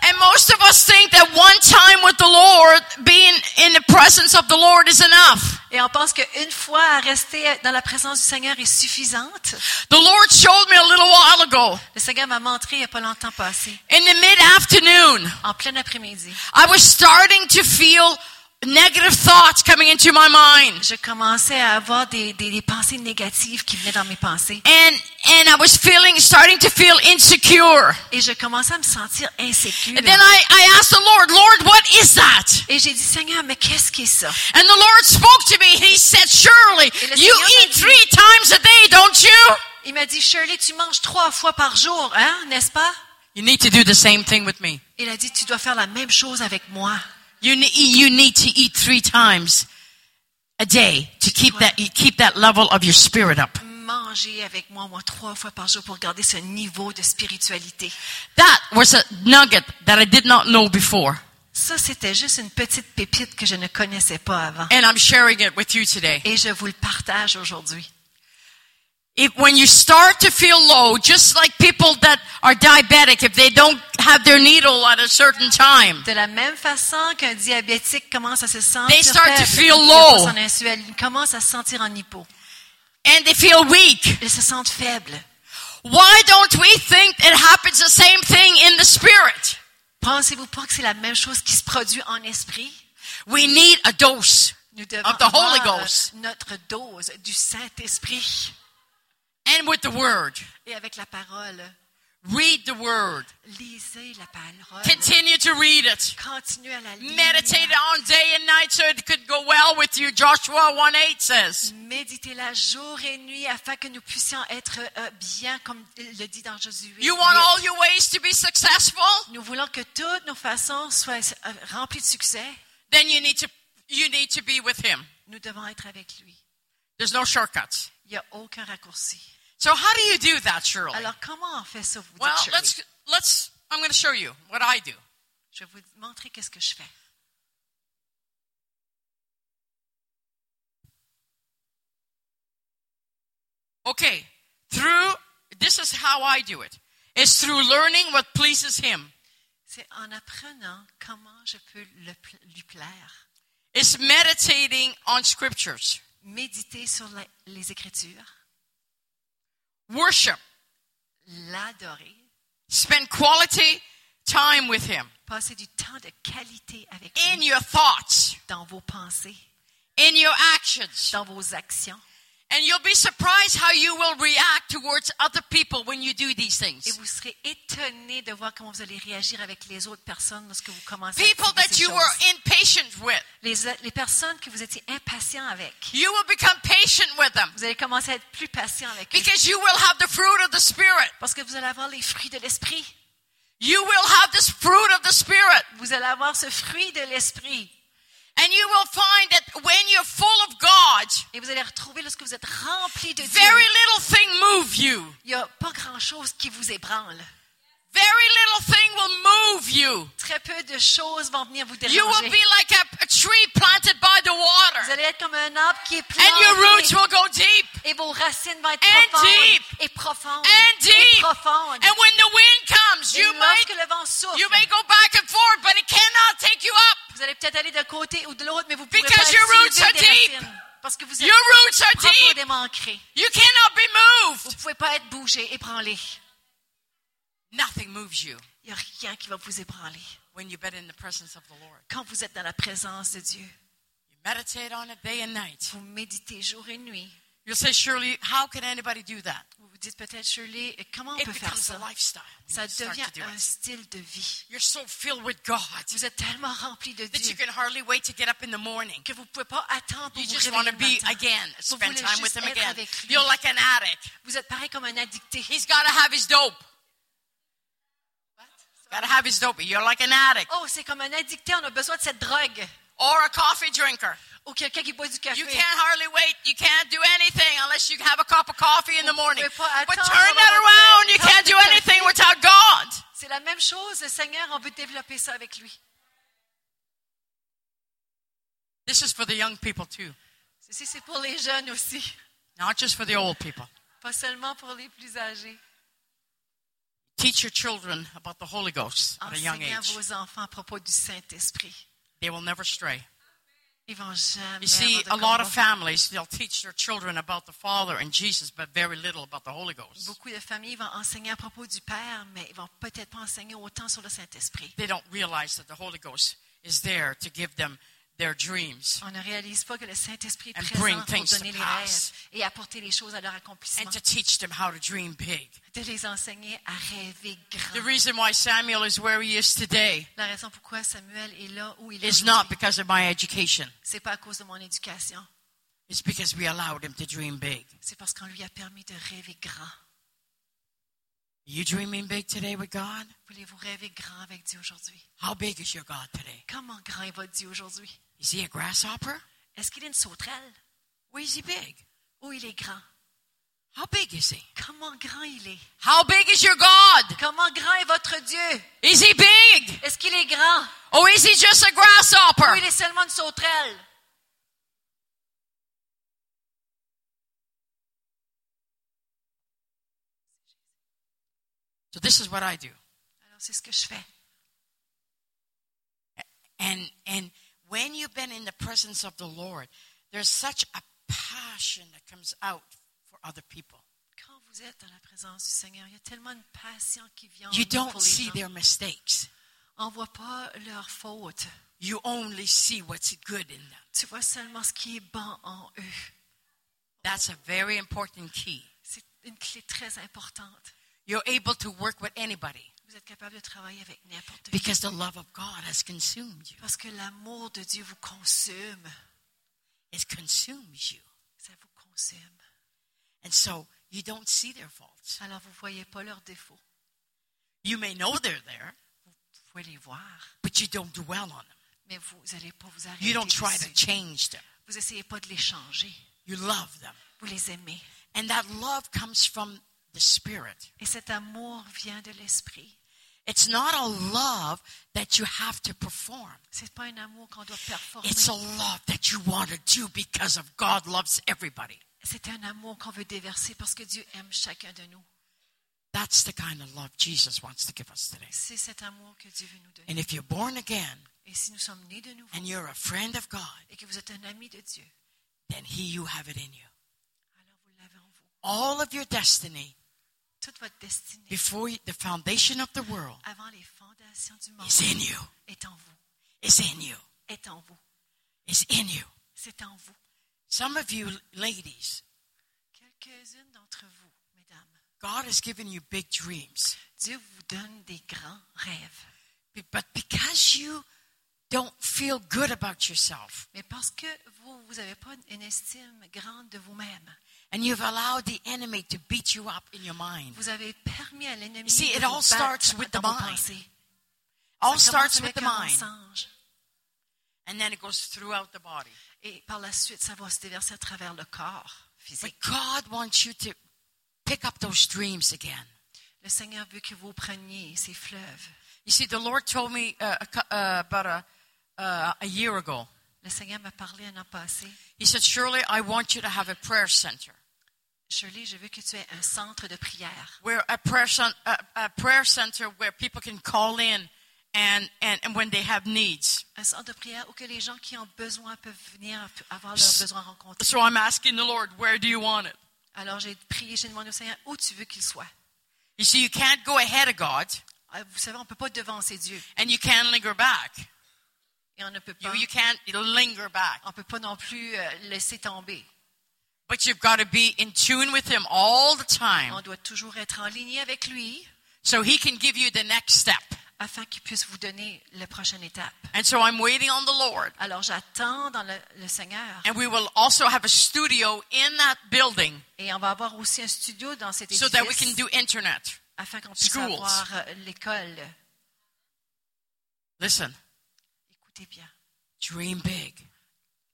And most of us think that one time with the Lord, being in the presence of the Lord is enough. Et on pense qu'une fois à rester dans la présence du Seigneur est suffisante. The Lord showed me a little while ago, Le Seigneur m'a montré il n'y a pas longtemps passé, in the mid-afternoon, en plein après-midi. I was starting to feel negative thoughts coming into my mind. Je commençais à avoir des, des, des pensées négatives qui venaient dans mes pensées. And, and I was feeling, starting to feel insecure. Et je commençais à me sentir insécure. And then I, I asked the Lord, Lord, what is that? Et j'ai dit, Seigneur, mais qu'est-ce qui est ça? And the Lord spoke to me. He said, Surely, Et le you eat dit- three times a day, don't you? Il m'a dit, Shirley, tu manges trois fois par jour, hein, n'est-ce pas? You need to do the same thing with me. Il a dit, tu dois faire la même chose avec moi. You, ne- you need to eat three times a day to keep that, keep that level of your spirit up. Manger avec moi, moi, trois fois par jour pour garder ce niveau de spiritualité. That was a nugget that I did not know before. Ça, c'était juste une petite pépite que je ne connaissais pas avant. And I'm sharing it with you today. Et je vous le partage aujourd'hui. If, when you start to feel low, just like people that are diabetic, if they don't have their needle at a certain time, De la même façon qu'un diabétique commence à se sentir They start to faible, feel a pas low. son insuline, commence à se sentir en hypo. and they feel weak, Ils se sentent faibles. why don't we think it happens the same thing in the spirit? Pensez-vous pas que c'est la même chose qui se produit en esprit? We need a dose Nous devons of the Holy Ghost. notre dose du Saint-Esprit. And with the word. Et avec la parole, Read the word. lisez la parole. Continue to read it. À la lire. Meditate on day and night so it could go well with you. Joshua 1 8 says. Méditez-la jour et nuit afin que nous puissions être euh, bien, comme le dit dans Josué. You want 8. all your ways to be successful? Nous voulons que toutes nos façons soient euh, remplies de succès. Then you need to you need to be with him. Nous devons être avec lui. There's no shortcuts. Il n'y a aucun raccourci. So how do you do that, Shirley? Alors, comment on fait ça, vous dites, Well, Shirley? let's let's I'm going to show you what I do. Je vais vous montrer qu'est-ce que je fais. Okay. Through this is how I do it. It's through learning what pleases him. C'est en apprenant comment je peux le lui plaire. It's meditating on scriptures. Méditer sur la- les Écritures, Worship. l'adorer, Spend quality time with him. passer du temps de qualité avec In lui your thoughts, dans vos pensées, in your actions. dans vos actions. And you'll be surprised how you will react towards other people when you do these Et things. vous serez étonné de voir comment vous allez réagir avec les autres personnes lorsque vous commencez People à faire that ces you choses. were impatient with, Les, les personnes que vous étiez impatients avec, you will become patient with them vous allez commencer à être plus patient avec eux. because you will have the fruit of the Spirit. Parce que vous allez avoir les fruits de l'esprit. You will have this fruit of the Spirit. Vous allez avoir ce fruit de l'esprit. And you will find that when you're full of God, Et vous allez retrouver lorsque vous êtes rempli de Dieu. very little thing move you. Il n'y a pas grand-chose qui vous ébranle. Very little thing will move you. Très peu de choses vont venir vous déranger. You will be like a, a tree planted by the water. Vous allez être comme un arbre qui est planté. And your roots will go deep. Et vos racines vont être And profondes. deep. Et profondes. And Et deep. profondes. And when the wind comes, Et you may, lorsque le vent souffle, you may go back and forth, but it cannot take you up. Vous allez peut-être aller d'un côté ou de l'autre, mais vous pourrez Because pas your roots are deep. racines. Parce que vous êtes Your roots are deep. profondément ancrés. You cannot be Vous moved. pouvez pas être bougé, ébranlé. Nothing moves you Il n'y a rien qui va vous ébranler. when you've been in the presence of the Lord. Quand vous êtes dans la présence de Dieu, You meditate on it day and night. vous méditez jour et nuit. You'll say, Shirley, how can anybody do that? Vous dites peut-être, comment on It peut faire becomes ça? a lifestyle. Ça devient do un it. style de vie. You're so filled with God Vous êtes tellement rempli de that you Dieu can hardly wait to get up in the morning. que vous ne pouvez pas attendre pour You vous just want réveiller to le be matin. again, Vous spend voulez time with juste Him être again. avec lui. You're like an addict. Vous êtes pareil comme un addicté. He's got to have his dope. Got to have his dope. You're like an addict Oh, c'est comme un addicté, on a besoin de cette drogue. Or a coffee drinker. Ou quelqu'un qui boit du café. You can't hardly wait. You can't do anything unless you have a cup of coffee in the morning. But turn that around. You can't do anything without God. C'est la même chose, le Seigneur, on veut développer ça avec lui. This is for the young people too, Ceci, c'est pour les jeunes aussi, not just for the old people. pas seulement pour les plus âgés. Teach your children about the Holy Ghost at a young Enseignez à age. vos enfants à propos du Saint-Esprit. They will never stray. Ils vont jamais You see, a lot of families, they'll teach their children about the Father and Jesus, but very little about the Holy Ghost. Beaucoup de familles vont enseigner à propos du Père, mais ils vont peut-être pas enseigner autant sur le Saint-Esprit. They don't realize that the Holy Ghost is there to give them their dreams On ne réalise pas que le Saint-Esprit est And présent bring pour things to donner les pass. rêves et apporter les choses à leur accomplissement. and to teach them how to dream big. De les enseigner à rêver The grand. reason why Samuel is where he is today La raison pourquoi Samuel est là où il est is not aujourd'hui, because of my education. c'est pas à cause de mon éducation, It's because we allowed him to dream big. c'est parce qu'on lui a permis de rêver grand. Are you dreaming big today with God? Voulez-vous rêver grand avec Dieu aujourd'hui? How big is your God today? Comment grand est votre Dieu aujourd'hui? Is he a grasshopper? Est-ce qu'il est une sauterelle? Or is he big? ou il est grand? How big is he? Comment grand il est? How big is your God? Comment grand est votre Dieu? Is he big? Est-ce qu'il est grand? Or is he just a ou grasshopper? il est seulement une sauterelle? So this is what I do. Alors c'est ce que je fais. And and when you've been in the presence of the Lord, there's such a passion that comes out for other people. Quand vous êtes dans la présence du Seigneur, il y a tellement de passion qui vient You don't pour les see gens. their mistakes. On voit pas leurs fautes. You only see what's good in them. Tu vois seulement ce qui est bon en eux. That's a very important key. C'est une clé très importante. You're able to work with anybody Vous êtes capable de travailler avec n'importe qui. because the love of God has consumed you. Parce que l'amour de Dieu vous consume. It consumes you. Ça vous consume. And so you don't see their faults. Alors vous ne voyez pas leurs défauts. You may know they're there, Vous pouvez les voir, but you don't dwell on them. mais vous n'allez pas vous arrêter You don't try dessus. to change them. Vous essayez pas de les changer. You love them. Vous les aimez. And that love comes from the Spirit. Et cet amour vient de l'esprit. It's not a love that you have to perform. C'est pas un amour qu'on doit performer. It's a love that you want to do because of God loves everybody. C'est un amour qu'on veut déverser parce que Dieu aime chacun de nous. That's the kind of love Jesus wants to give us today. C'est cet amour que Dieu veut nous donner. And if you're born again Et si nous sommes nés de nouveau and you're a friend of God, et que vous êtes un ami de Dieu, then He, you have it in you. alors vous l'avez en vous. All of your destiny Toute votre destinée, before the foundation of the world avant les fondations du monde, is in you. est en vous. Is in you. Est en vous. Is in you. C'est en vous. Some of you ladies, Quelques-unes d'entre vous, mesdames, God has given you big dreams. Dieu vous donne des grands rêves. But because you don't feel good about yourself Mais parce que vous, vous n'avez pas une estime grande de vous-même, and you've allowed the enemy to beat you up in your mind, vous avez permis à l'ennemi See, it all starts with the mind. all starts with the mind and then it goes throughout the body. Et par la suite, ça va se déverser à travers le corps But. God wants you to pick up those dreams again. Le Seigneur veut que vous preniez ces fleuves. You see, the Lord told me uh, a uh, about a, uh, a year ago. Le Seigneur m'a parlé un an passé. He said, Shirley, I want you to have a prayer center. Shirley, je veux que tu aies un centre de prière. Where a prayer, cen- a, a prayer center where people can call in and, and, and when they have needs. Un centre de prière où que les gens qui ont besoin peuvent venir avoir leurs besoins rencontrés. So I'm asking the Lord, where do you want it? Alors j'ai prié, j'ai demandé au Seigneur où tu veux qu'il soit. You see, you can't go ahead of God Ah, Vous savez, on ne peut pas devancer Dieu. and you can't linger back. Et on ne peut You, pas, you can't linger back. on peut pas non plus euh, laisser tomber. But you've got to be in tune with Him all the time On doit toujours être en ligne avec lui so He can give you the next step. afin qu'il puisse vous donner la prochaine étape. And so I'm waiting on the Lord. Alors j'attends dans le, le Seigneur. And we will also have a studio in that building Et on va avoir aussi un studio dans cet so that we can édifice do internet. afin qu'on puisse schools. avoir euh, l'école. Listen, Écoutez bien, dream big.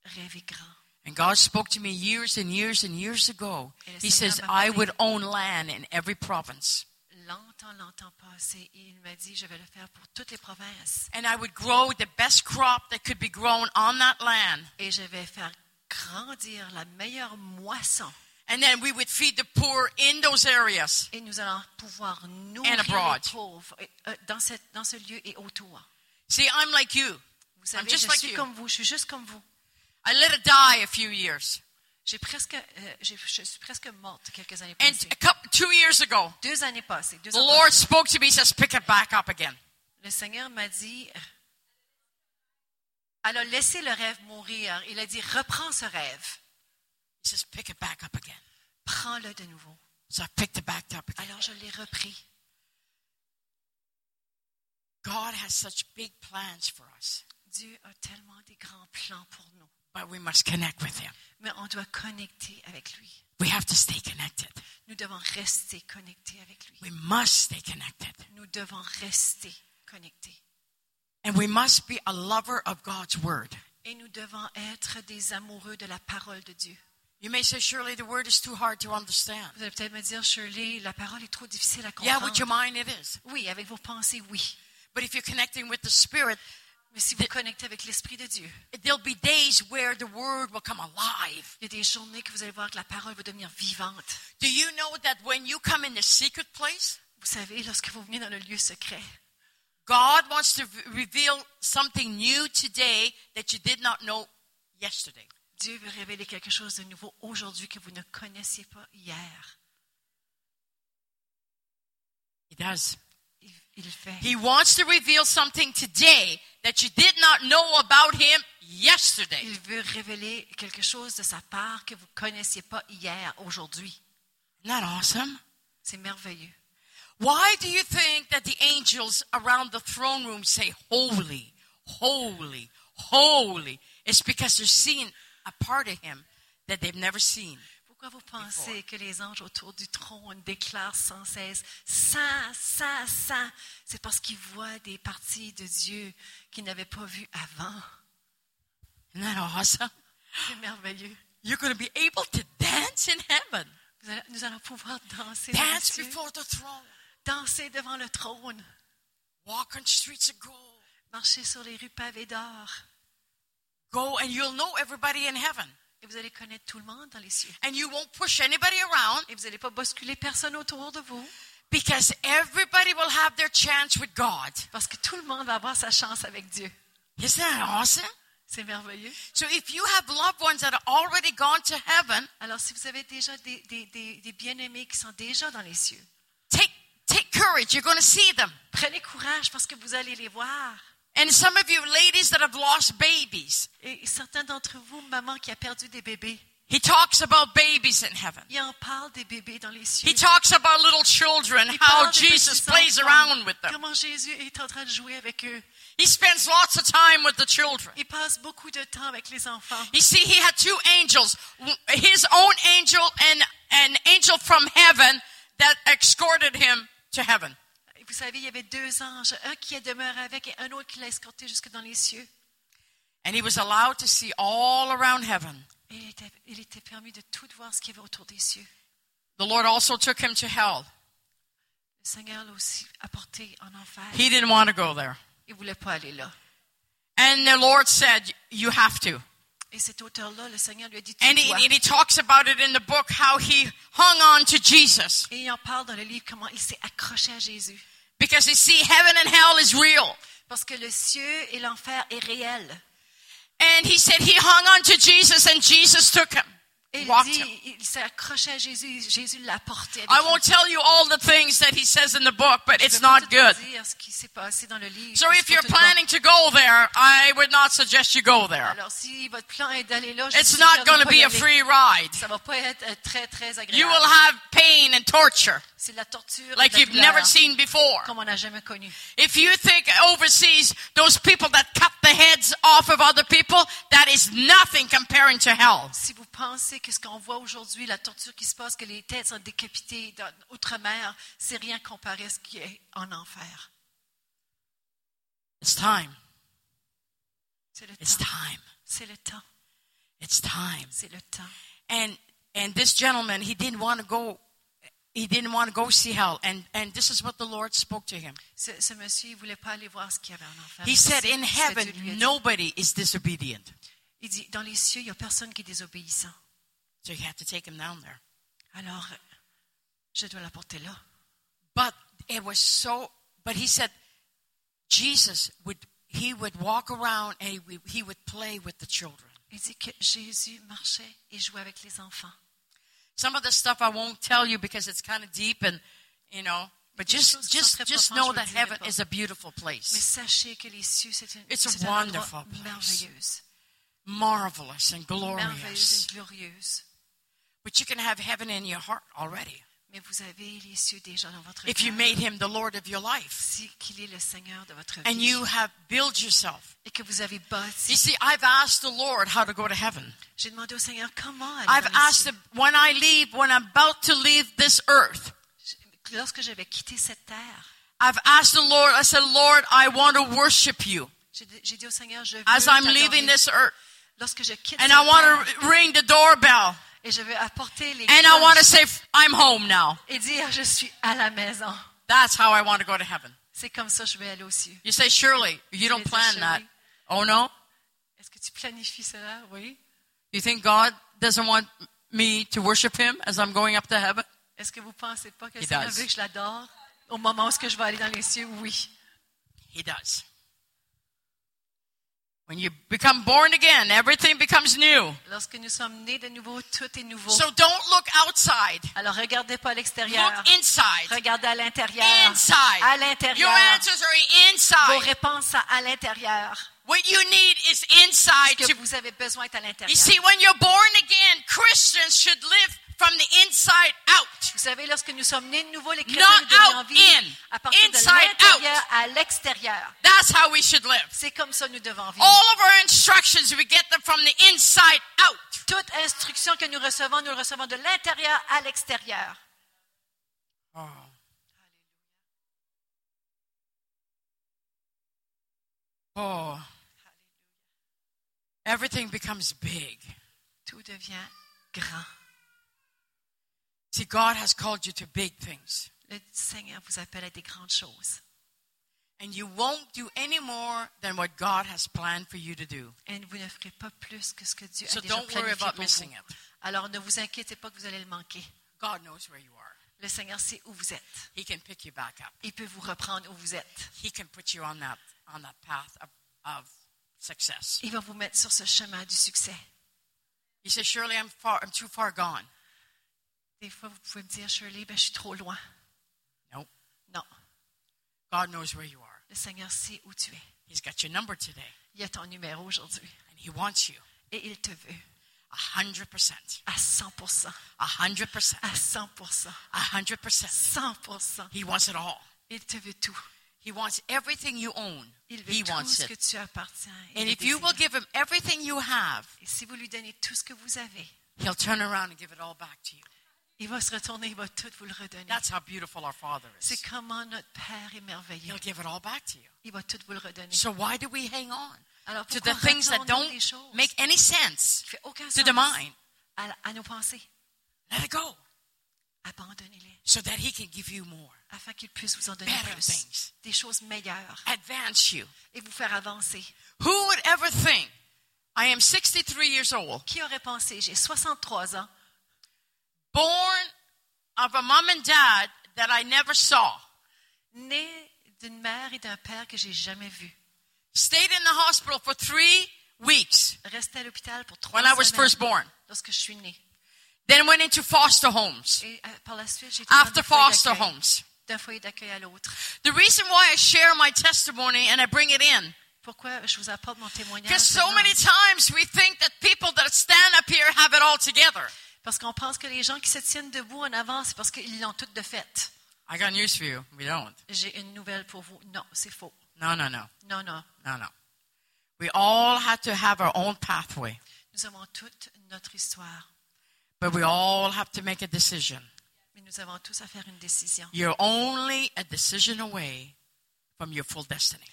rêvez grand. And God spoke to me years and years and years ago. He says. I would own land in every province. Longtemps, longtemps passé, et il m'a dit, je vais le faire pour toutes les provinces. And I would grow the best crop that could be grown on that land. Et je vais faire grandir la meilleure moisson. And then we would feed the poor in those areas. Et nous allons pouvoir nourrir abroad. les pauvres euh, dans, cette- dans ce lieu et autour. See, I'm like you. Vous savez, just je like suis you. comme vous, je suis juste comme vous. I let it die a few years. J'ai presque, euh, je suis presque morte quelques années And passées. a couple, two years ago, Deux années passées. Deux the ans Lord spoke to me, says, pick it back up again. Le Seigneur m'a dit, alors laissez le rêve mourir. Il a dit, reprends ce rêve. He says, pick it back up again. Prends-le de nouveau. So I picked it back up again. Alors je l'ai repris. God has such big plans for us, Dieu a tellement des grands plans pour nous. But we must connect with Him. Mais on doit connecter avec lui. We have to stay connected. Nous devons rester connectés avec lui. We must stay connected. Nous devons rester connectés. And we must be a lover of God's word. Et nous devons être des amoureux de la parole de Dieu. You may say, Shirley, the word is too hard to understand. Vous allez peut-être me dire, Shirley, la parole est trop difficile à Yeah, comprendre. with your mind it is. Oui, avec vos pensées, oui. But if you're connecting with the Spirit, Mais si vous connectez avec l'Esprit de Dieu, there'll be days where the word will come alive. il y a des journées que vous allez voir que la parole va devenir vivante. Do you know that when you come in the secret place, Vous savez, lorsque vous venez dans le lieu secret, God wants to v- reveal something new today that you did not know yesterday? Dieu veut révéler quelque chose de nouveau aujourd'hui que vous ne connaissiez pas hier. He does. He wants to reveal something today that you did not know about him yesterday. Il veut révéler quelque chose de sa part que vous connaissiez pas hier, aujourd'hui. Isn't that awesome? C'est merveilleux. Why do you think that the angels around the throne room say, Holy, holy, holy? It's because they're seeing a part of him that they've never seen. Pourquoi vous pensez que les anges autour du trône déclarent sans cesse Saint, Saint, Saint C'est parce qu'ils voient des parties de Dieu qu'ils n'avaient pas vues avant. Isn't that awesome? C'est merveilleux. You're going to be able to dance in heaven, allez- nous allons pouvoir danser, dance before the throne, danser devant le trône, walk on streets of gold. marcher sur les rues pavées d'or. Go and you'll know everybody in heaven. Et vous allez connaître tout le monde dans les cieux. And you won't push anybody around Et vous n'allez pas bousculer personne autour de vous, because everybody will have their chance with God. parce que tout le monde va avoir sa chance avec Dieu. Isn't that awesome? C'est merveilleux. So if you have loved ones that have already gone to heaven, Alors, si vous avez déjà des, des- des- des bien-aimés qui sont déjà dans les cieux, take take courage. You're going to see them. prenez courage parce que vous allez les voir. And some of you ladies that have lost babies, Et certains d'entre vous, maman qui a perdu des bébés, he talks about babies in heaven. il en parle des bébés dans les cieux. He talks about little children, Il how Jesus plays enfants, around with them. Comment Jésus est en train de jouer avec eux. He spends lots of time with the children. Il passe beaucoup de temps avec les enfants. You see, he had two angels, his own angel and an angel from heaven that escorted him to heaven. Vous savez, il y avait deux anges, un qui est demeuré avec et un autre qui l'a escorté jusque dans les cieux. And he was allowed to see all around heaven. Et il était, il était permis de tout voir ce qu'il y avait autour des cieux. The Lord also took him to hell. Le Seigneur l'a aussi apporté en enfer. He didn't want to go there. Il ne voulait pas aller là. And the Lord said, You have to. Et cet auteur-là, le Seigneur lui a dit, tu And he, dois. and he talks about it in the book how he hung on to Jesus. Et il en parle dans le livre comment il s'est accroché à Jésus. Because you see, heaven and hell is real. Parce que le cieux et l'enfer est réel. And he said he hung on to Jesus and Jesus took him. Et il walked dit, him. il s'est accroché à Jésus, Jésus l'a porté. I won't tell you all the things that he says in the book, but Je it's not good. ce qui s'est passé dans le livre. So if you're planning to go there, I would not suggest you go there. Alors, si votre plan est d'aller là, je It's not going to be a free ride. Ça va pas être euh, très, très You will have pain and torture C'est la torture like you've never seen before. comme on n'a jamais connu. If you think overseas, those people that cut the heads off of other people, that is nothing comparing to hell. Si vous pensez que ce qu'on voit aujourd'hui, la torture qui se passe, que les têtes sont décapitées dans outre-mer, c'est rien comparé à ce qui est en enfer. It's time. C'est le It's temps. time. C'est le temps. It's time. C'est le temps. And and this gentleman, he didn't want to go. He didn't want to go see hell, and and this is what the Lord spoke to him. Ce, ce monsieur, il voulait pas aller voir ce qu'il y avait en enfer. He said, "In heaven, nobody is disobedient." Il dit, dans les cieux, il n'y a personne qui est désobéissant. So you have to take him down there. Alors, je dois l'apporter là. But it was so. But he said, Jesus would he would walk around and he would, he would play with the children. Il dit que Jésus marchait et jouait avec les enfants. Some of the stuff I won't tell you because it's kind of deep and you know. But just choses qui sont just just know that heaven is a beautiful Mais place, sachez que les cieux, c'est une, It's a c'est un endroit wonderful place. marvelous and Merveilleuse glorious. et glorieuse. But you can have heaven in your heart already Mais vous avez les cieux déjà dans votre if you made him the Lord of your life Si qu'il est le Seigneur de votre and you have built yourself. et que vous avez You see, I've asked the Lord how to go to heaven. J'ai demandé au Seigneur comment aller I've asked him when I leave, when I'm about to leave this earth. Lorsque j'avais quitté cette terre, I've asked the Lord, I said, Lord, I want to worship you j'ai dit- au Seigneur, je veux as I'm leaving this earth. Lorsque je quitte And I want to ring the doorbell. Et je vais apporter les And I want to say, I'm home now. et dire, je suis à la maison. That's how I want to go to heaven. C'est comme ça que je vais aller aux cieux. You say, Shirley, you don't plan that. Oh no? Est-ce que tu planifies cela? Oui. You think God doesn't want me to worship him as I'm going up to heaven? Est-ce que vous pensez pas que Seigneur veut que je l'adore au moment où je vais aller dans les cieux? Oui. He does. When you become born again, everything becomes new. Lorsque nous sommes nés de nouveau, tout est nouveau. So don't look outside. Alors regardez pas à l'extérieur. Look inside. Regardez à l'intérieur. Inside. À Your answers are Vos inside. réponses sont à l'intérieur. What you need is Ce inside. que To, vous avez besoin est à you see, when you're born again, Christians should live from the inside out. Vous savez, lorsque nous sommes nés de nouveau, les Not chrétiens nous out, envie in. à partir de l'intérieur à l'extérieur. That's how we should live. C'est comme ça que nous devons vivre. All of our instructions, we get them from the inside out. Toute instruction que nous recevons, nous le recevons de l'intérieur à l'extérieur. Oh. Everything becomes big. Tout devient grand. See, God has called you to big things. Le Seigneur vous appelle à des grandes choses. And you won't do any more than what God has planned for you to do. Et vous ne ferez pas plus que ce que Dieu So a déjà don't worry planifié about pour missing vous. it. Alors ne vous inquiétez pas que vous allez le manquer. God knows where you are. Le Seigneur sait où vous êtes. He can pick you back up. Il peut vous reprendre où vous êtes. He can put you on that on that path of, of success. Il va vous mettre sur ce chemin du succès. You say, Shirley, I'm far I'm too far gone. Des fois, vous pouvez me dire, Shirley, ben, je suis trop loin. No. Non, God knows where you are. le Seigneur sait où tu es. He's got your number today. Il a ton numéro aujourd'hui. And he wants you Et il te veut a hundred percent. à 100%. A hundred percent. À 100%. A hundred percent. 100%. He wants it all. Il te veut tout. He wants everything you own. Il veut He tout wants ce que tu appartiens. And if you will give him everything you have, Et si vous lui donnez tout ce que vous avez, he'll turn around and give it all back to you. Il va se retourner, il va tout vous le redonner. That's how beautiful our Father C'est is. comment notre Père est merveilleux. He'll give it all back to you. Il va tout vous le redonner. So why do we hang on Alors to pourquoi the things that don't make any sense to sens the mind? à, à nos pensées? Let it go Abandonnez-les so that he can give you more, afin qu'il puisse vous en donner better plus. things, Des choses meilleures advance you. et vous faire avancer. Who would ever think I am 63 years old, Qui aurait pensé, j'ai 63 ans, born of a mom and dad that I never saw, né d'une mère et d'un père que j'ai jamais vu, stayed in the hospital for three weeks resté à l'hôpital pour trois when I was first born, lorsque je suis née. Then went into foster homes. Et euh, par la suite, j'ai After foster homes. d'un foyer d'accueil à l'autre. The reason why I share my testimony and I bring it in, Pourquoi je vous apporte mon témoignage because so many times we think that people that stand up here have it all together. Parce qu'on pense que les gens qui se tiennent debout en avant, c'est parce qu'ils l'ont toutes de fait. I got news for you. We don't. J'ai une nouvelle pour vous. Non, c'est faux. No, no, no, Non, non. no, no. We all have to have our own pathway, Nous avons toute notre histoire. but we all have to make a decision. Mais nous avons tous à faire une décision. You're only a decision away from your full destiny.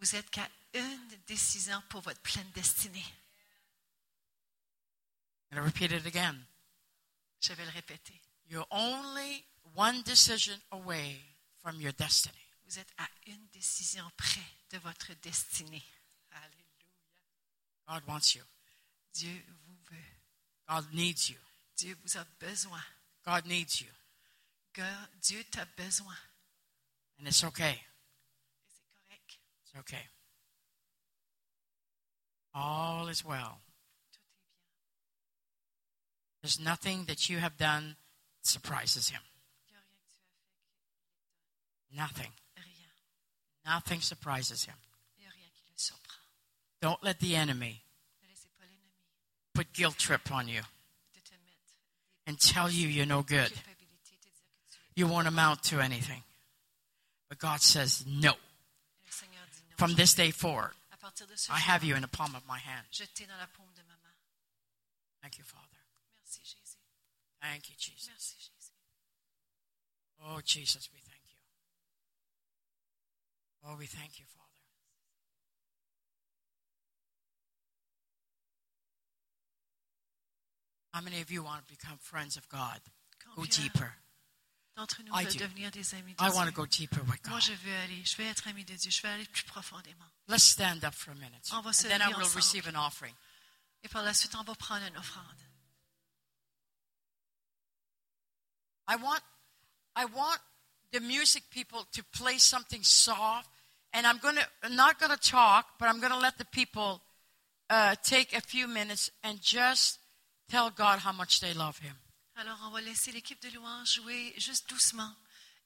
Vous êtes qu'à une décision pour votre pleine destinée. I'm going to repeat it again. Je vais le répéter. You're only one decision away from your destiny. Vous êtes à une décision près de votre destinée. Alléluia. God wants you. Dieu vous veut. God needs you. Dieu vous a besoin. God needs you. Dieu t'a besoin. And it's okay. Et c'est correct. It's okay. All is well. There's nothing that you have done that surprises him. Nothing. Nothing surprises him. Don't let the enemy put guilt trip on you and tell you you're no good. You won't amount to anything. But God says no. From this day forward, I have you in the palm of my hand. Thank you, Father. Thank you, Jesus. Merci Jésus. Oh, Jesus, we thank you. Oh, we thank you, Father. How many of you want to become friends of God? Go deeper. d'entre nous I veulent do. devenir des amis de I want to Dieu? go deeper with Moi, God. je veux aller, je veux être ami de Dieu, je veux aller plus profondément. Let's stand up for a minute. On va And then I lever will ensemble. receive an offering. Et par la suite, on va prendre une offrande. I want, I want the music people to play something soft, and I'm gonna, I'm not going to talk, but I'm going to let the people uh, take a few minutes and just tell God how much they love Him. Alors, on va laisser l'équipe de louange jouer juste doucement.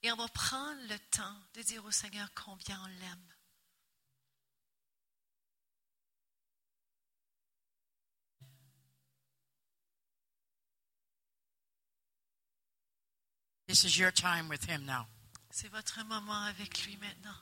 Et on va prendre le temps de dire au Seigneur combien on l'aime. This is your time with Him now. C'est votre moment avec lui maintenant.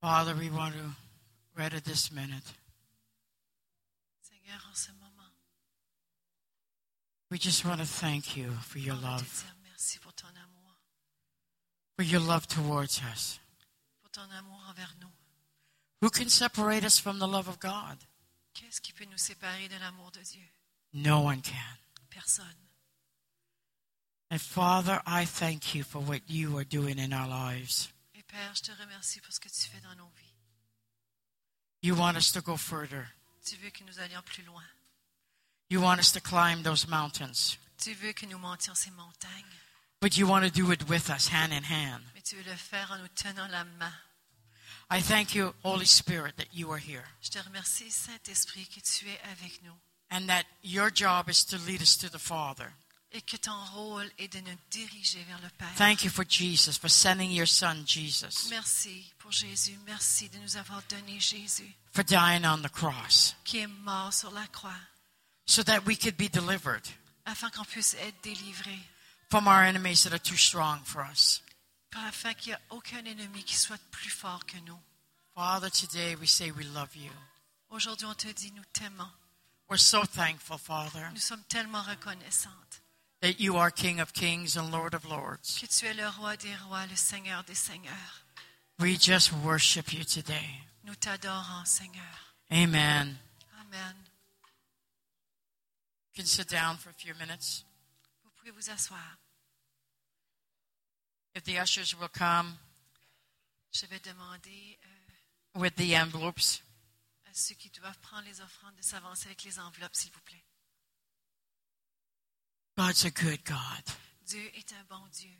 Father, we want to, read at this minute, Seigneur, en ce moment, we just want to thank you for your on va te love, merci pour ton amour, for your love towards us. pour ton amour envers nous. Who can separate us from the love of God? Qu'est-ce qui peut nous séparer de l'amour de Dieu? No one can. Personne. And Father, I thank you for what you are doing in our lives. Père, je te remercie pour ce que tu fais dans nos vies. You want us to go further. Tu veux que nous allions plus loin. You want us to climb those mountains. Tu veux que nous montions ces montagnes. But you want to do it with us, hand in hand. Mais tu veux le faire en nous tenant la main. I thank you, Holy Spirit, that you are here Je te remercie, Saint-Esprit, que tu es avec nous and that your job is to lead us to the Father. Et que ton rôle est de nous diriger vers le Père. Thank you for Jesus, for sending your son Jesus, Merci pour Jésus. Merci de nous avoir donné Jésus for dying on the cross, qui est mort sur la croix so that we could be delivered afin qu'on puisse être délivré, from our enemies that are too strong for us. afin qu'il n'y ait aucun ennemi qui soit plus fort que nous. Father, today we say we love you. Aujourd'hui, on te dit, nous t'aimons. We're so thankful, Father, Nous sommes tellement reconnaissantes that you are King of kings and Lord of lords. que tu es le roi des rois, le Seigneur des seigneurs. We just worship you today. Nous t'adorons, Seigneur. Amen. Amen. You can sit down for a few minutes. Vous pouvez vous asseoir. If the ushers will come Je vais demander euh, with the envelopes. à ceux qui doivent prendre les offrandes de s'avancer avec les enveloppes, s'il vous plaît. God's a good God. Dieu est un bon Dieu.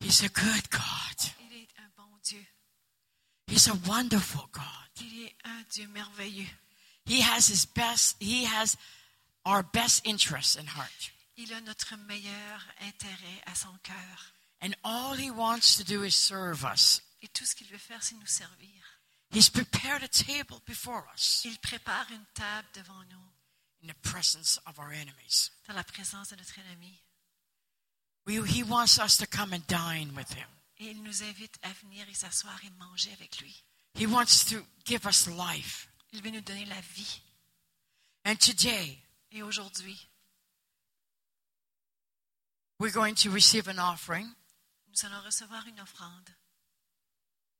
He's a good God. Il est un bon Dieu. He's a wonderful God. Il est un Dieu merveilleux. He has his best, he has our best interests in heart. Il a notre meilleur intérêt à son cœur. And all he wants to do is serve us. Et tout ce qu'il veut faire, c'est nous servir. He's prepared a table before us Il prépare une table devant nous, in the presence of our enemies. dans la présence de notre ennemi. We, he wants us to come and dine with him. Et il nous invite à venir et s'asseoir et manger avec lui. He wants to give us life. Il veut nous donner la vie. And today, Et aujourd'hui, we're going to receive an offering. nous allons recevoir une offrande.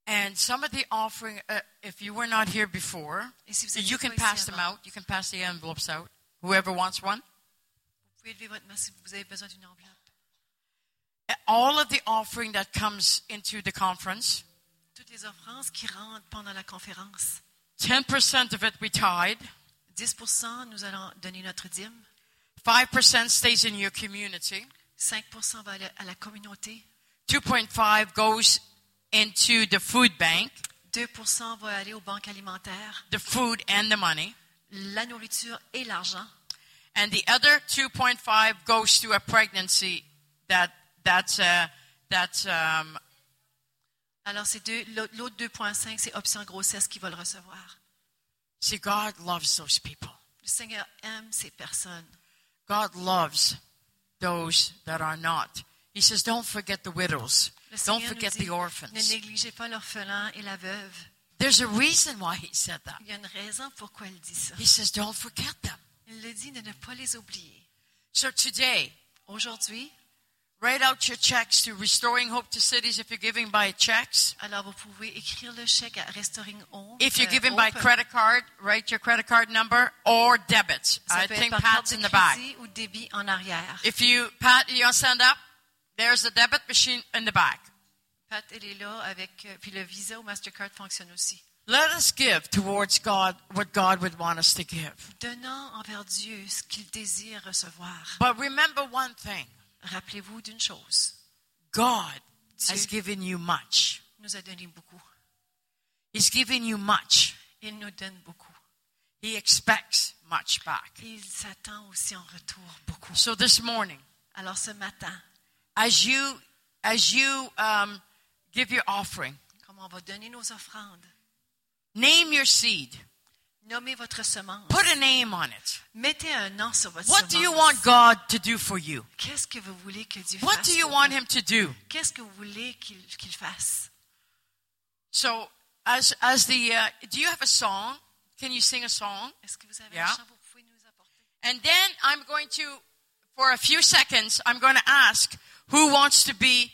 And some of the offering, uh, if you were not here before, si you can pass them avant, out. You can pass the envelopes out. Whoever wants one. Vous pouvez lever votre main si vous avez besoin d'une enveloppe. All of the offering that comes into the conference, Toutes les offrandes qui rentrent pendant la conférence, 10% of it we tithe, 10 nous allons donner notre dîme, 5% stays in your community, 5 va à la communauté, 2.5 goes into the food bank, 2 va aller aux banques alimentaires, the food and the money, la nourriture et l'argent, and the other 2.5 goes to a pregnancy that that's uh, that's um, Alors, c'est deux, l'autre l'autre 2,5, c'est option grossesse qui va le recevoir. see God loves those people. Le Seigneur aime ces personnes. God loves those that are not. He says, don't forget the widows. Don't forget dit, the ne orphans. négligez pas l'orphelin et la veuve. There's a reason why he said that. Il y a une raison pourquoi il dit ça. He says, don't forget them. Il le dit de ne pas les oublier. So today, Aujourd'hui, write out your checks to Restoring Hope to Cities if you're giving by checks. alors vous pouvez écrire le chèque à Restoring Home. If you're euh, giving by Hope. credit card, write your credit card number or debit. Ça I think Pat's in the back. ou débit en arrière. If you, Pat, you want to stand up? There's a debit machine in the back. Pat, elle est là avec. euh, puis le Visa ou Mastercard fonctionne aussi. Let us give towards God what God would want us to give. Donnant envers Dieu ce qu'il désire recevoir. But remember one thing Rappelez-vous d'une chose. God Dieu has given you much. nous a donné beaucoup. He's given you much. Il nous donne beaucoup. He expects much back. Il s'attend aussi en retour beaucoup. So this morning, Alors ce matin, as you as you um, give your offering, comme on va donner nos offrandes, name your seed. nommez votre semence. Put a name on it. Mettez un nom sur votre What do you want God to do for you? Qu'est-ce que vous voulez que Dieu What fasse do you pour want vous? Him to do? Qu'est-ce que vous voulez qu'il qu'il fasse? So, as as the uh, do you have a song? Can you sing a song? Est-ce que vous avez Yeah. un chant que vous pouvez nous apporter? And then I'm going to, for a few seconds, I'm going to ask who wants to be,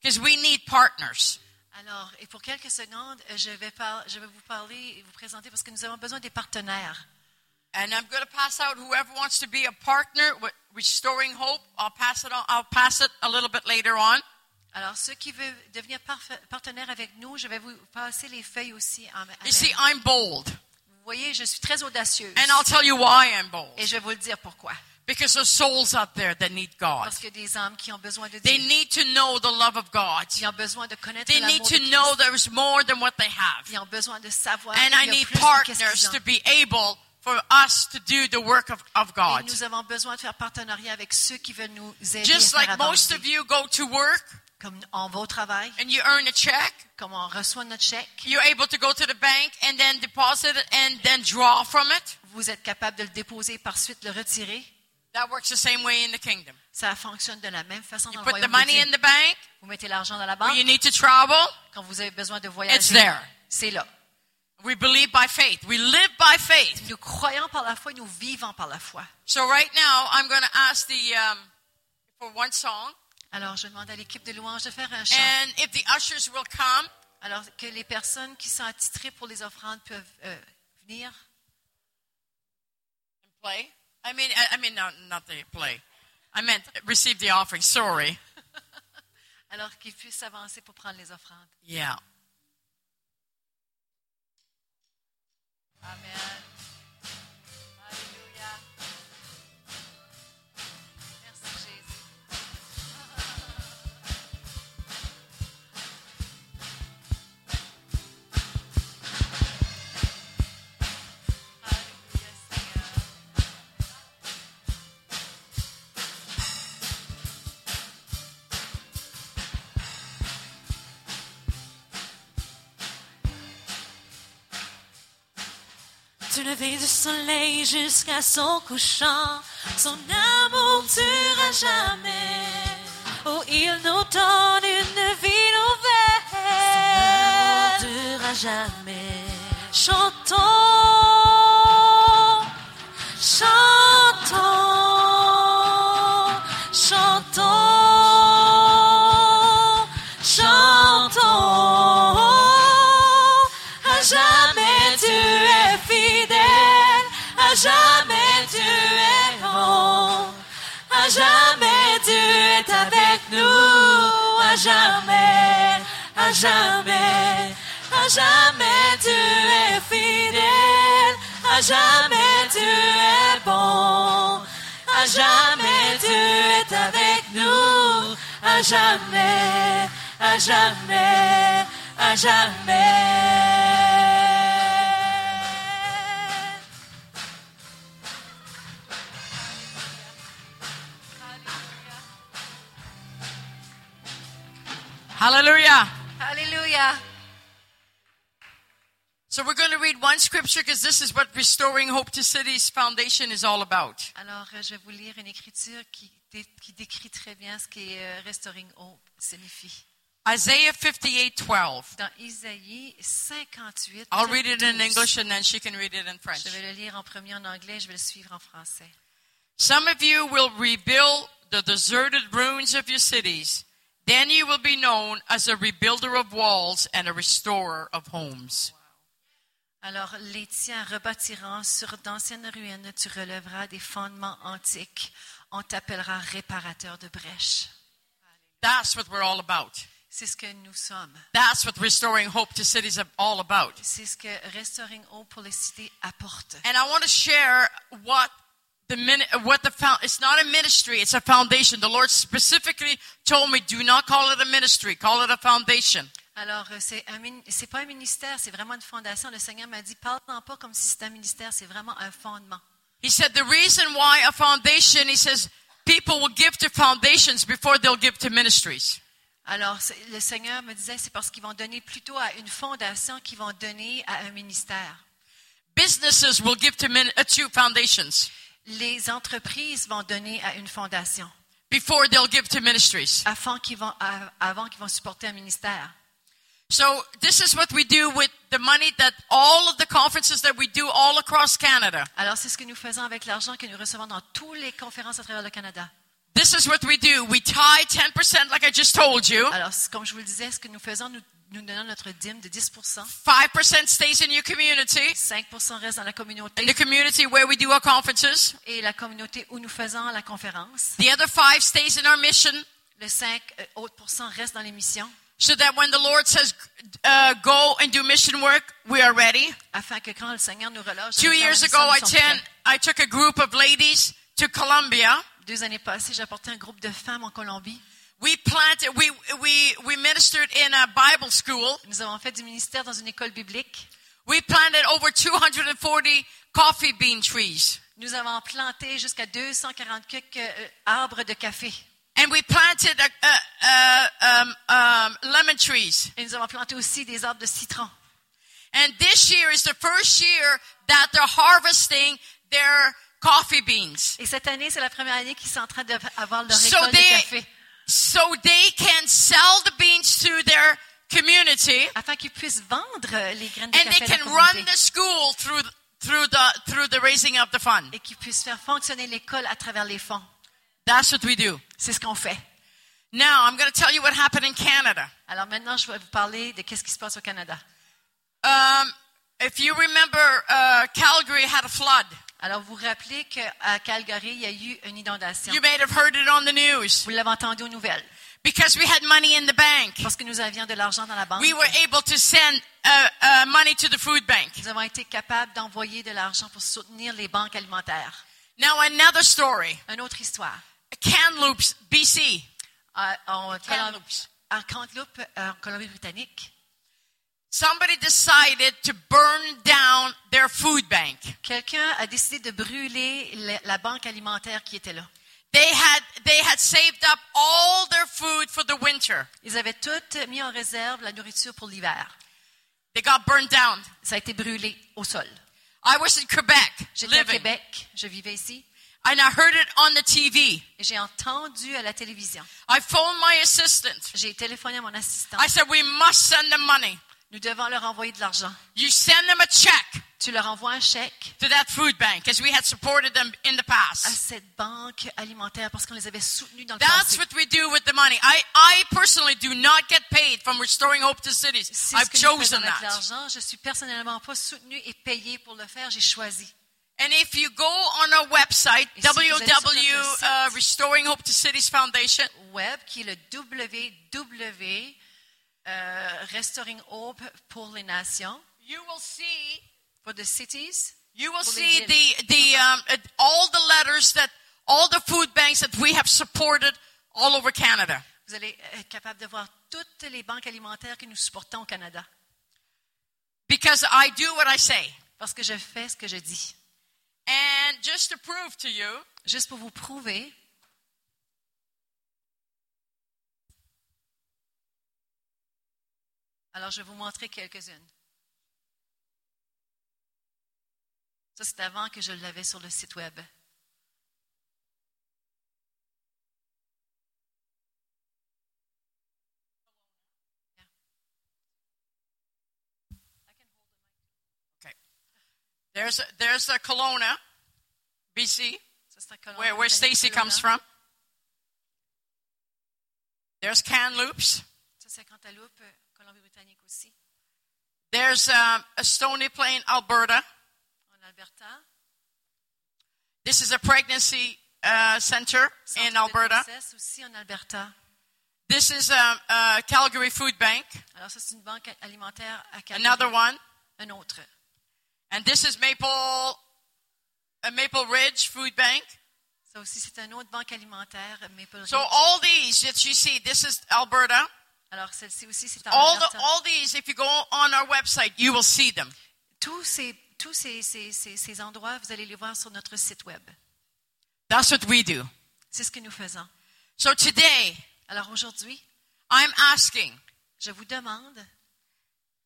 because we need partners. Alors, et pour quelques secondes, euh, je vais, par- je vais vous parler et vous présenter parce que nous avons besoin des partenaires. And I'm going to pass out whoever wants to be a partner with Restoring Hope. I'll pass it on. I'll pass it a little bit later on. Alors, ceux qui veulent devenir partenaires avec nous, je vais vous passer les feuilles aussi. En, You see. I'm bold, Vous voyez, je suis très audacieuse. and I'll tell you why I'm bold. Et je vais vous le dire pourquoi. Because there's souls out there that need God. Parce qu'il y a des âmes qui ont besoin de They Dieu. need to know the love of God. Ils ont besoin de connaître They need to know there's more than what they have. Ils ont besoin de savoir And I need partners to be able for us to do the work of, of Et God. nous avons besoin de faire partenariat avec ceux qui veulent nous aider Just à faire like most of you go to work Comme on va au travail, and you earn a check, comme on reçoit notre chèque, you're able to go to the bank and then deposit it and then draw from it. vous êtes capable de le déposer et par suite le retirer. That works the same way in the kingdom. Ça fonctionne de la même façon You dans le put the royaume de money Dieu. in the bank Vous mettez l'argent dans la banque you need to travel. quand vous avez besoin de It's voyager. there. C'est là. We believe by faith. We live by faith. Nous croyons par la foi, nous vivons par la foi. So right now, I'm going to ask the um, for one song, Alors, je demande à l'équipe de louange de faire un chant. and if the ushers will come, Alors que les personnes qui sont attitrées pour les offrandes peuvent euh, venir. and play. I mean, I, I mean, no, not the play. I meant receive the offering. Sorry. Alors qu'ils puissent avancer pour prendre les offrandes. Yeah. Amen. Soleil jusqu'à son couchant, son amour durera jamais. Oh, il nous donne une vie nouvelle. Son amour durera jamais. Chantons, chantons, jamais, à jamais, à jamais tu es fidèle, à jamais tu es bon, à jamais tu es avec nous, à jamais, à jamais, à jamais. Hallelujah. Hallelujah. So we're going to read one scripture because this is what Restoring Hope to Cities Foundation is all about. Alors, euh, je vais vous lire une écriture qui, dé- qui décrit très bien ce qui euh, Restoring Hope signifie. Isaiah 58:12. Dans Isaïe 58, I'll read it in English and then she can read it in French. Je vais le lire en premier en anglais, je vais le suivre en français. Some of you will rebuild the deserted ruins of your cities. Then you will be known as a rebuilder of walls and a restorer of homes. Alors, les tiens rebâtiront sur d'anciennes ruines, tu relèveras des fondements antiques. On t'appellera réparateur de brèches. That's what we're all about. C'est ce que nous sommes. That's what restoring hope to cities is all about. C'est ce que Restoring Hope pour les cités apporte. And I want to share what the min- what the found. It's not a ministry; it's a foundation. The Lord specifically told me, "Do not call it a ministry; call it a foundation." Alors, euh, c'est pas un ministère, c'est vraiment une fondation. Le Seigneur m'a dit, parle-en pas comme si c'était un ministère, c'est vraiment un fondement. He said the reason why a foundation. He says people will give to foundations before they'll give to ministries. Alors, le Seigneur me disait, c'est parce qu'ils vont donner plutôt à une fondation qu'ils vont donner à un ministère. Businesses will give to, min- uh, to foundations Les entreprises vont donner à une fondation before they'll give to ministries. avant qu'ils vont, avant qu'ils vont supporter un ministère. So this is what we do with the money that all of the conferences that we do all across Canada. Alors, c'est ce que nous faisons avec l'argent que nous recevons dans toutes les conférences à travers le Canada. This is what we do. We tie 10% like I just told you. Alors, comme je vous le disais, ce que nous faisons, nous, nous donnons notre dîme de 10 5% stays in your community, 5 reste dans la communauté in the community where we do our conferences. et la communauté où nous faisons la conférence. The other 5 stays in our mission Le 5 euh, autres reste dans les missions so that when the Lord says uh, go and do mission work, we are ready. afin que quand le Seigneur nous relâche, Two nous years ago, ten. I took a group of ladies to Colombia. Deux années passées, j'ai apporté un groupe de femmes en Colombie. We planted, we, we, we ministered in a Bible school. Nous avons fait du ministère dans une école biblique. We planted over 240 coffee bean trees. Nous avons planté jusqu'à 240 quelques euh, arbres de café. And we planted uh, uh, um, um, lemon trees. Et nous avons planté aussi des arbres de citron. And this year is the first year that they're harvesting their coffee beans. Et cette année, c'est la première année qu'ils sont en train d'avoir leur So récolte de they, café. So they can sell the beans to their community Afin qu'ils puissent vendre les graines de and they café la can run the school through, through the, through the raising of the fund. Et qu'ils puissent faire fonctionner l'école à travers les fonds. That's what we do. C'est ce qu'on fait. Now, I'm going to tell you what happened in Canada. Alors maintenant, je vais vous parler de qu'est-ce qui se passe au Canada. Um, if you remember, uh, Calgary had a flood. Alors, vous vous rappelez qu'à Calgary, il y a eu une inondation. You may have heard it on the news. Vous l'avez entendu aux nouvelles. Because we had money in the bank, Parce que nous avions de l'argent dans la banque. we were able to send uh, uh, money to the food bank. Nous avons été capables d'envoyer de l'argent pour soutenir les banques alimentaires. Now, another story Une autre histoire. Kamloops, BC. À- en, Kamloops. en Kamloops, euh, en Colombie-Britannique, Somebody decided to burn down their food bank. quelqu'un a décidé de brûler la, la banque alimentaire qui était là. They had, they had saved up all their food for the winter. Ils avaient toutes mis en réserve la nourriture pour l'hiver. They got burned down. Ça a été brûlé au sol. I was in Quebec, J'étais à Québec, je vivais ici, and I heard it on the TV. et j'ai entendu à la télévision. I phoned my assistant. J'ai téléphoné à mon assistant. I said, we must send them money. Nous devons leur envoyer de l'argent. You send them a check Tu leur envoies un chèque to that food bank because we had supported them in the à past. cette banque alimentaire parce qu'on les avait soutenus dans le That's passé. what we do with the money. I, I personally do not get paid from restoring hope to cities. C'est ce I've que nous faisons chosen avec that. l'argent. Je suis personnellement pas soutenu et payé pour le faire. J'ai choisi. And if you go on our website, Et si vous allez sur notre www site, uh, Restoring Hope to Cities Foundation, Web qui est le www euh, Restoring Hope pour les nations, you will see for the cities. you will see the the um, all the letters that all the food banks that we have supported all over Canada. Vous allez être capable de voir toutes les banques alimentaires que nous supportons au Canada. Because I do what I say. Parce que je fais ce que je dis. And just to prove to you, Juste pour vous prouver, alors je vais vous montrer quelques-unes. Ça, c'est avant que je l'avais sur le site web. there's a, there's a Kelowna, BC, Ça, en where, where Stacy comes Kelowna. from. There's Kamloops. Ça, c'est Cantaloupe, Colombie-Britannique aussi. There's um, a Stony Plain, Alberta. En Alberta. This is a pregnancy uh, center Centre in Alberta. aussi en Alberta. This is a, uh, Calgary Food Bank. Alors, ça, c'est une banque alimentaire à Calgary. Another one. Un autre. And this is Maple, uh, Maple Ridge Food Bank. Ça aussi, c'est une autre banque alimentaire, Maple Ridge. So all these that you see, this is Alberta. Alors, celle-ci aussi, c'est en All, the, all these, if you go on our website, you will see them. Tous, ces, tous ces, ces, ces, ces endroits, vous allez les voir sur notre site web. That's what we do. C'est ce que nous faisons. So today, Alors aujourd'hui, I'm asking je vous demande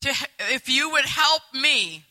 to, if you would help me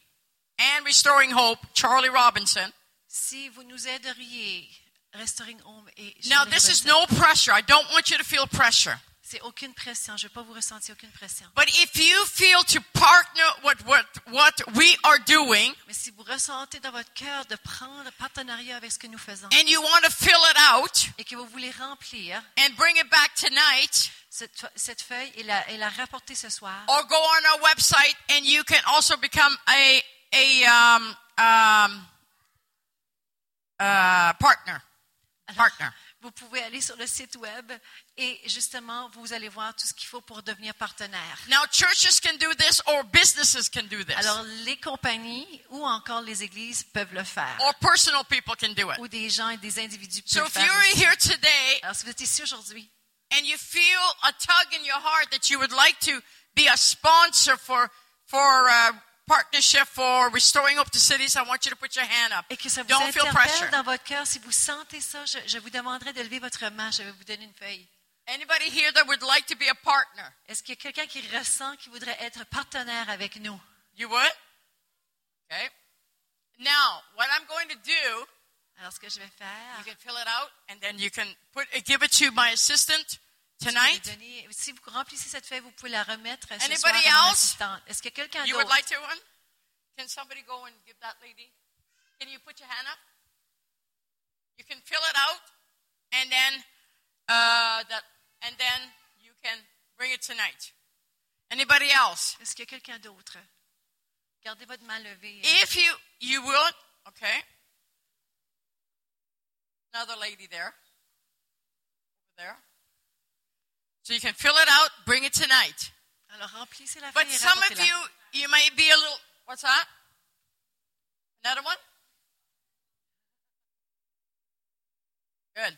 and Restoring Hope, Charlie Robinson. si vous nous aideriez, Restoring Home et Now, this is no pressure. I don't want you to feel pressure. C'est aucune pression. Je ne veux pas vous ressentir aucune pression. But if you feel to partner with what, what we are doing Mais si vous ressentez dans votre cœur de prendre partenariat avec ce que nous faisons and you want to fill it out et que vous voulez remplir and bring it back tonight cette, cette feuille et la, et la rapporter ce soir, or go on our website and you can also become a, a um, um, uh, partner. Alors, Partner. vous pouvez aller sur le site web et justement, vous allez voir tout ce qu'il faut pour devenir partenaire. Now, churches can do this or businesses can do this. Alors, les compagnies ou encore les églises peuvent le faire. or personal people can do it. Ou des gens et des individus So peuvent if le faire. you're aussi. here today Alors, si vous êtes ici aujourd'hui and you feel a tug in your heart that you would like to be a sponsor for for uh, partnership for restoring up the cities, I want you to put your hand up. et que ça vous Don't feel pressure. dans votre cœur, si vous sentez ça, je, je vous demanderai de lever votre main. Je vais vous donner une feuille. Anybody here that would like to be a partner? Est-ce qu'il y a quelqu'un qui ressent qui voudrait être partenaire avec nous? You would? Okay. Now, what I'm going to do, Alors, ce que je vais you faire, can fill it out and then you can put uh, give it to my assistant tonight. donner- si vous remplissez cette feuille, vous pouvez la remettre ce Anybody soir à mon else? assistante. Est-ce qu'il y a quelqu'un You would d'autre? like to one? Can somebody go and give that lady? Can you put your hand up? You can fill it out, and then uh, that, and then you can bring it tonight. Anybody else? Est-ce qu'il y a quelqu'un d'autre? Gardez votre main levée. If you you will, okay. Another lady there, over there. So you can fill it out, bring it tonight. Alors, remplissez la But some of you, you may be a little. What's that? Another one? Good.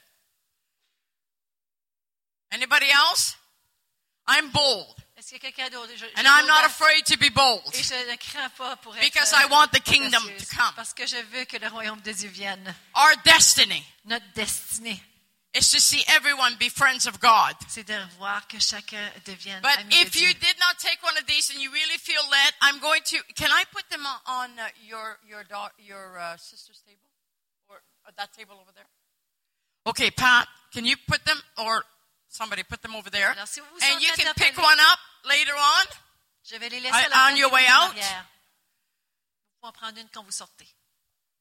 Anybody else? I'm bold, Est-ce qu'il y a quelqu'un d'autre? Je- je and I'm not afraid to be bold Et je ne crains pas pour être because I want the kingdom to come. Parce que je veux que le royaume de Dieu vienne. Our destiny Notre destinée, is to see everyone be friends of God. c'est de voir que chacun devienne But ami de if you Dieu. did not take one of these and you really feel led, I'm going to. Can I put them on, on uh, your your da- your uh, sister's table or uh, that table over there? Okay, Pat, can you put them or somebody put them over there? Alors, si vous And you can pick one up later on. je vais les laisser à la on your way out? Vous pouvez en prendre une quand vous sortez.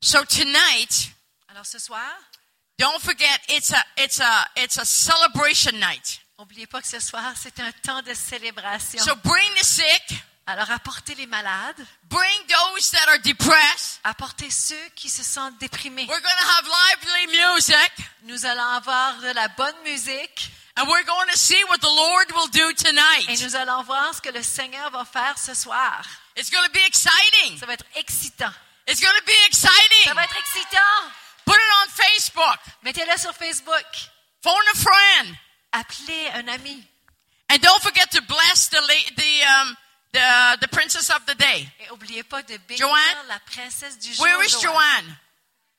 So tonight, Alors, ce soir, don't forget it's a it's a it's a celebration night. n'oubliez pas que ce soir, c'est un temps de célébration. So bring the sick, Alors, apportez les malades, bring those that are depressed. apportez ceux qui se sentent déprimés. We're going to have lively music. Nous allons avoir de la bonne musique And we're going to see what the Lord will do et tonight. nous allons voir ce que le Seigneur va faire ce soir. It's going to be exciting. Ça va être excitant. It's going to be exciting. Ça va être excitant. Put it on Facebook. Mettez-le sur Facebook. Phone a friend. Appelez un ami. And don't forget to bless the um, the the princess of the day. Et n'oubliez pas de bénir Joanne? la princesse du jour. Where is. Joanne?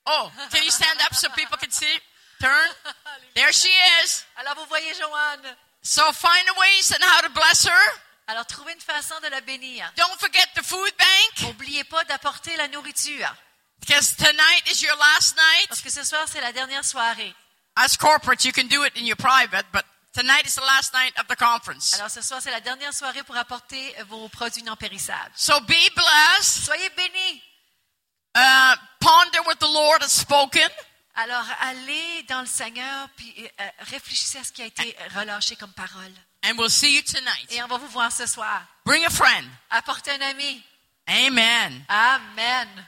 Oh, can you stand up so people can see? Turn. There she is. Alors vous voyez Joanne. So find a ways and how to bless her. Alors trouvez une façon de la bénir. Don't forget the food bank N'oubliez pas d'apporter la nourriture. because tonight is your last night. Parce que ce soir, c'est la dernière soirée. As corporate, you can do it in your private, but tonight is the last night of the conference. Alors ce soir, c'est la dernière soirée pour apporter vos produits non périssables. So be blessed. Soyez bénis. Uh, ponder what the Lord has spoken. Alors allez dans le Seigneur, puis euh, réfléchissez à ce qui a été relâché comme parole. And we'll see you tonight. Et on va vous voir ce soir. Bring a friend. Apportez un ami. Amen. Amen.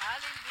Alléluia.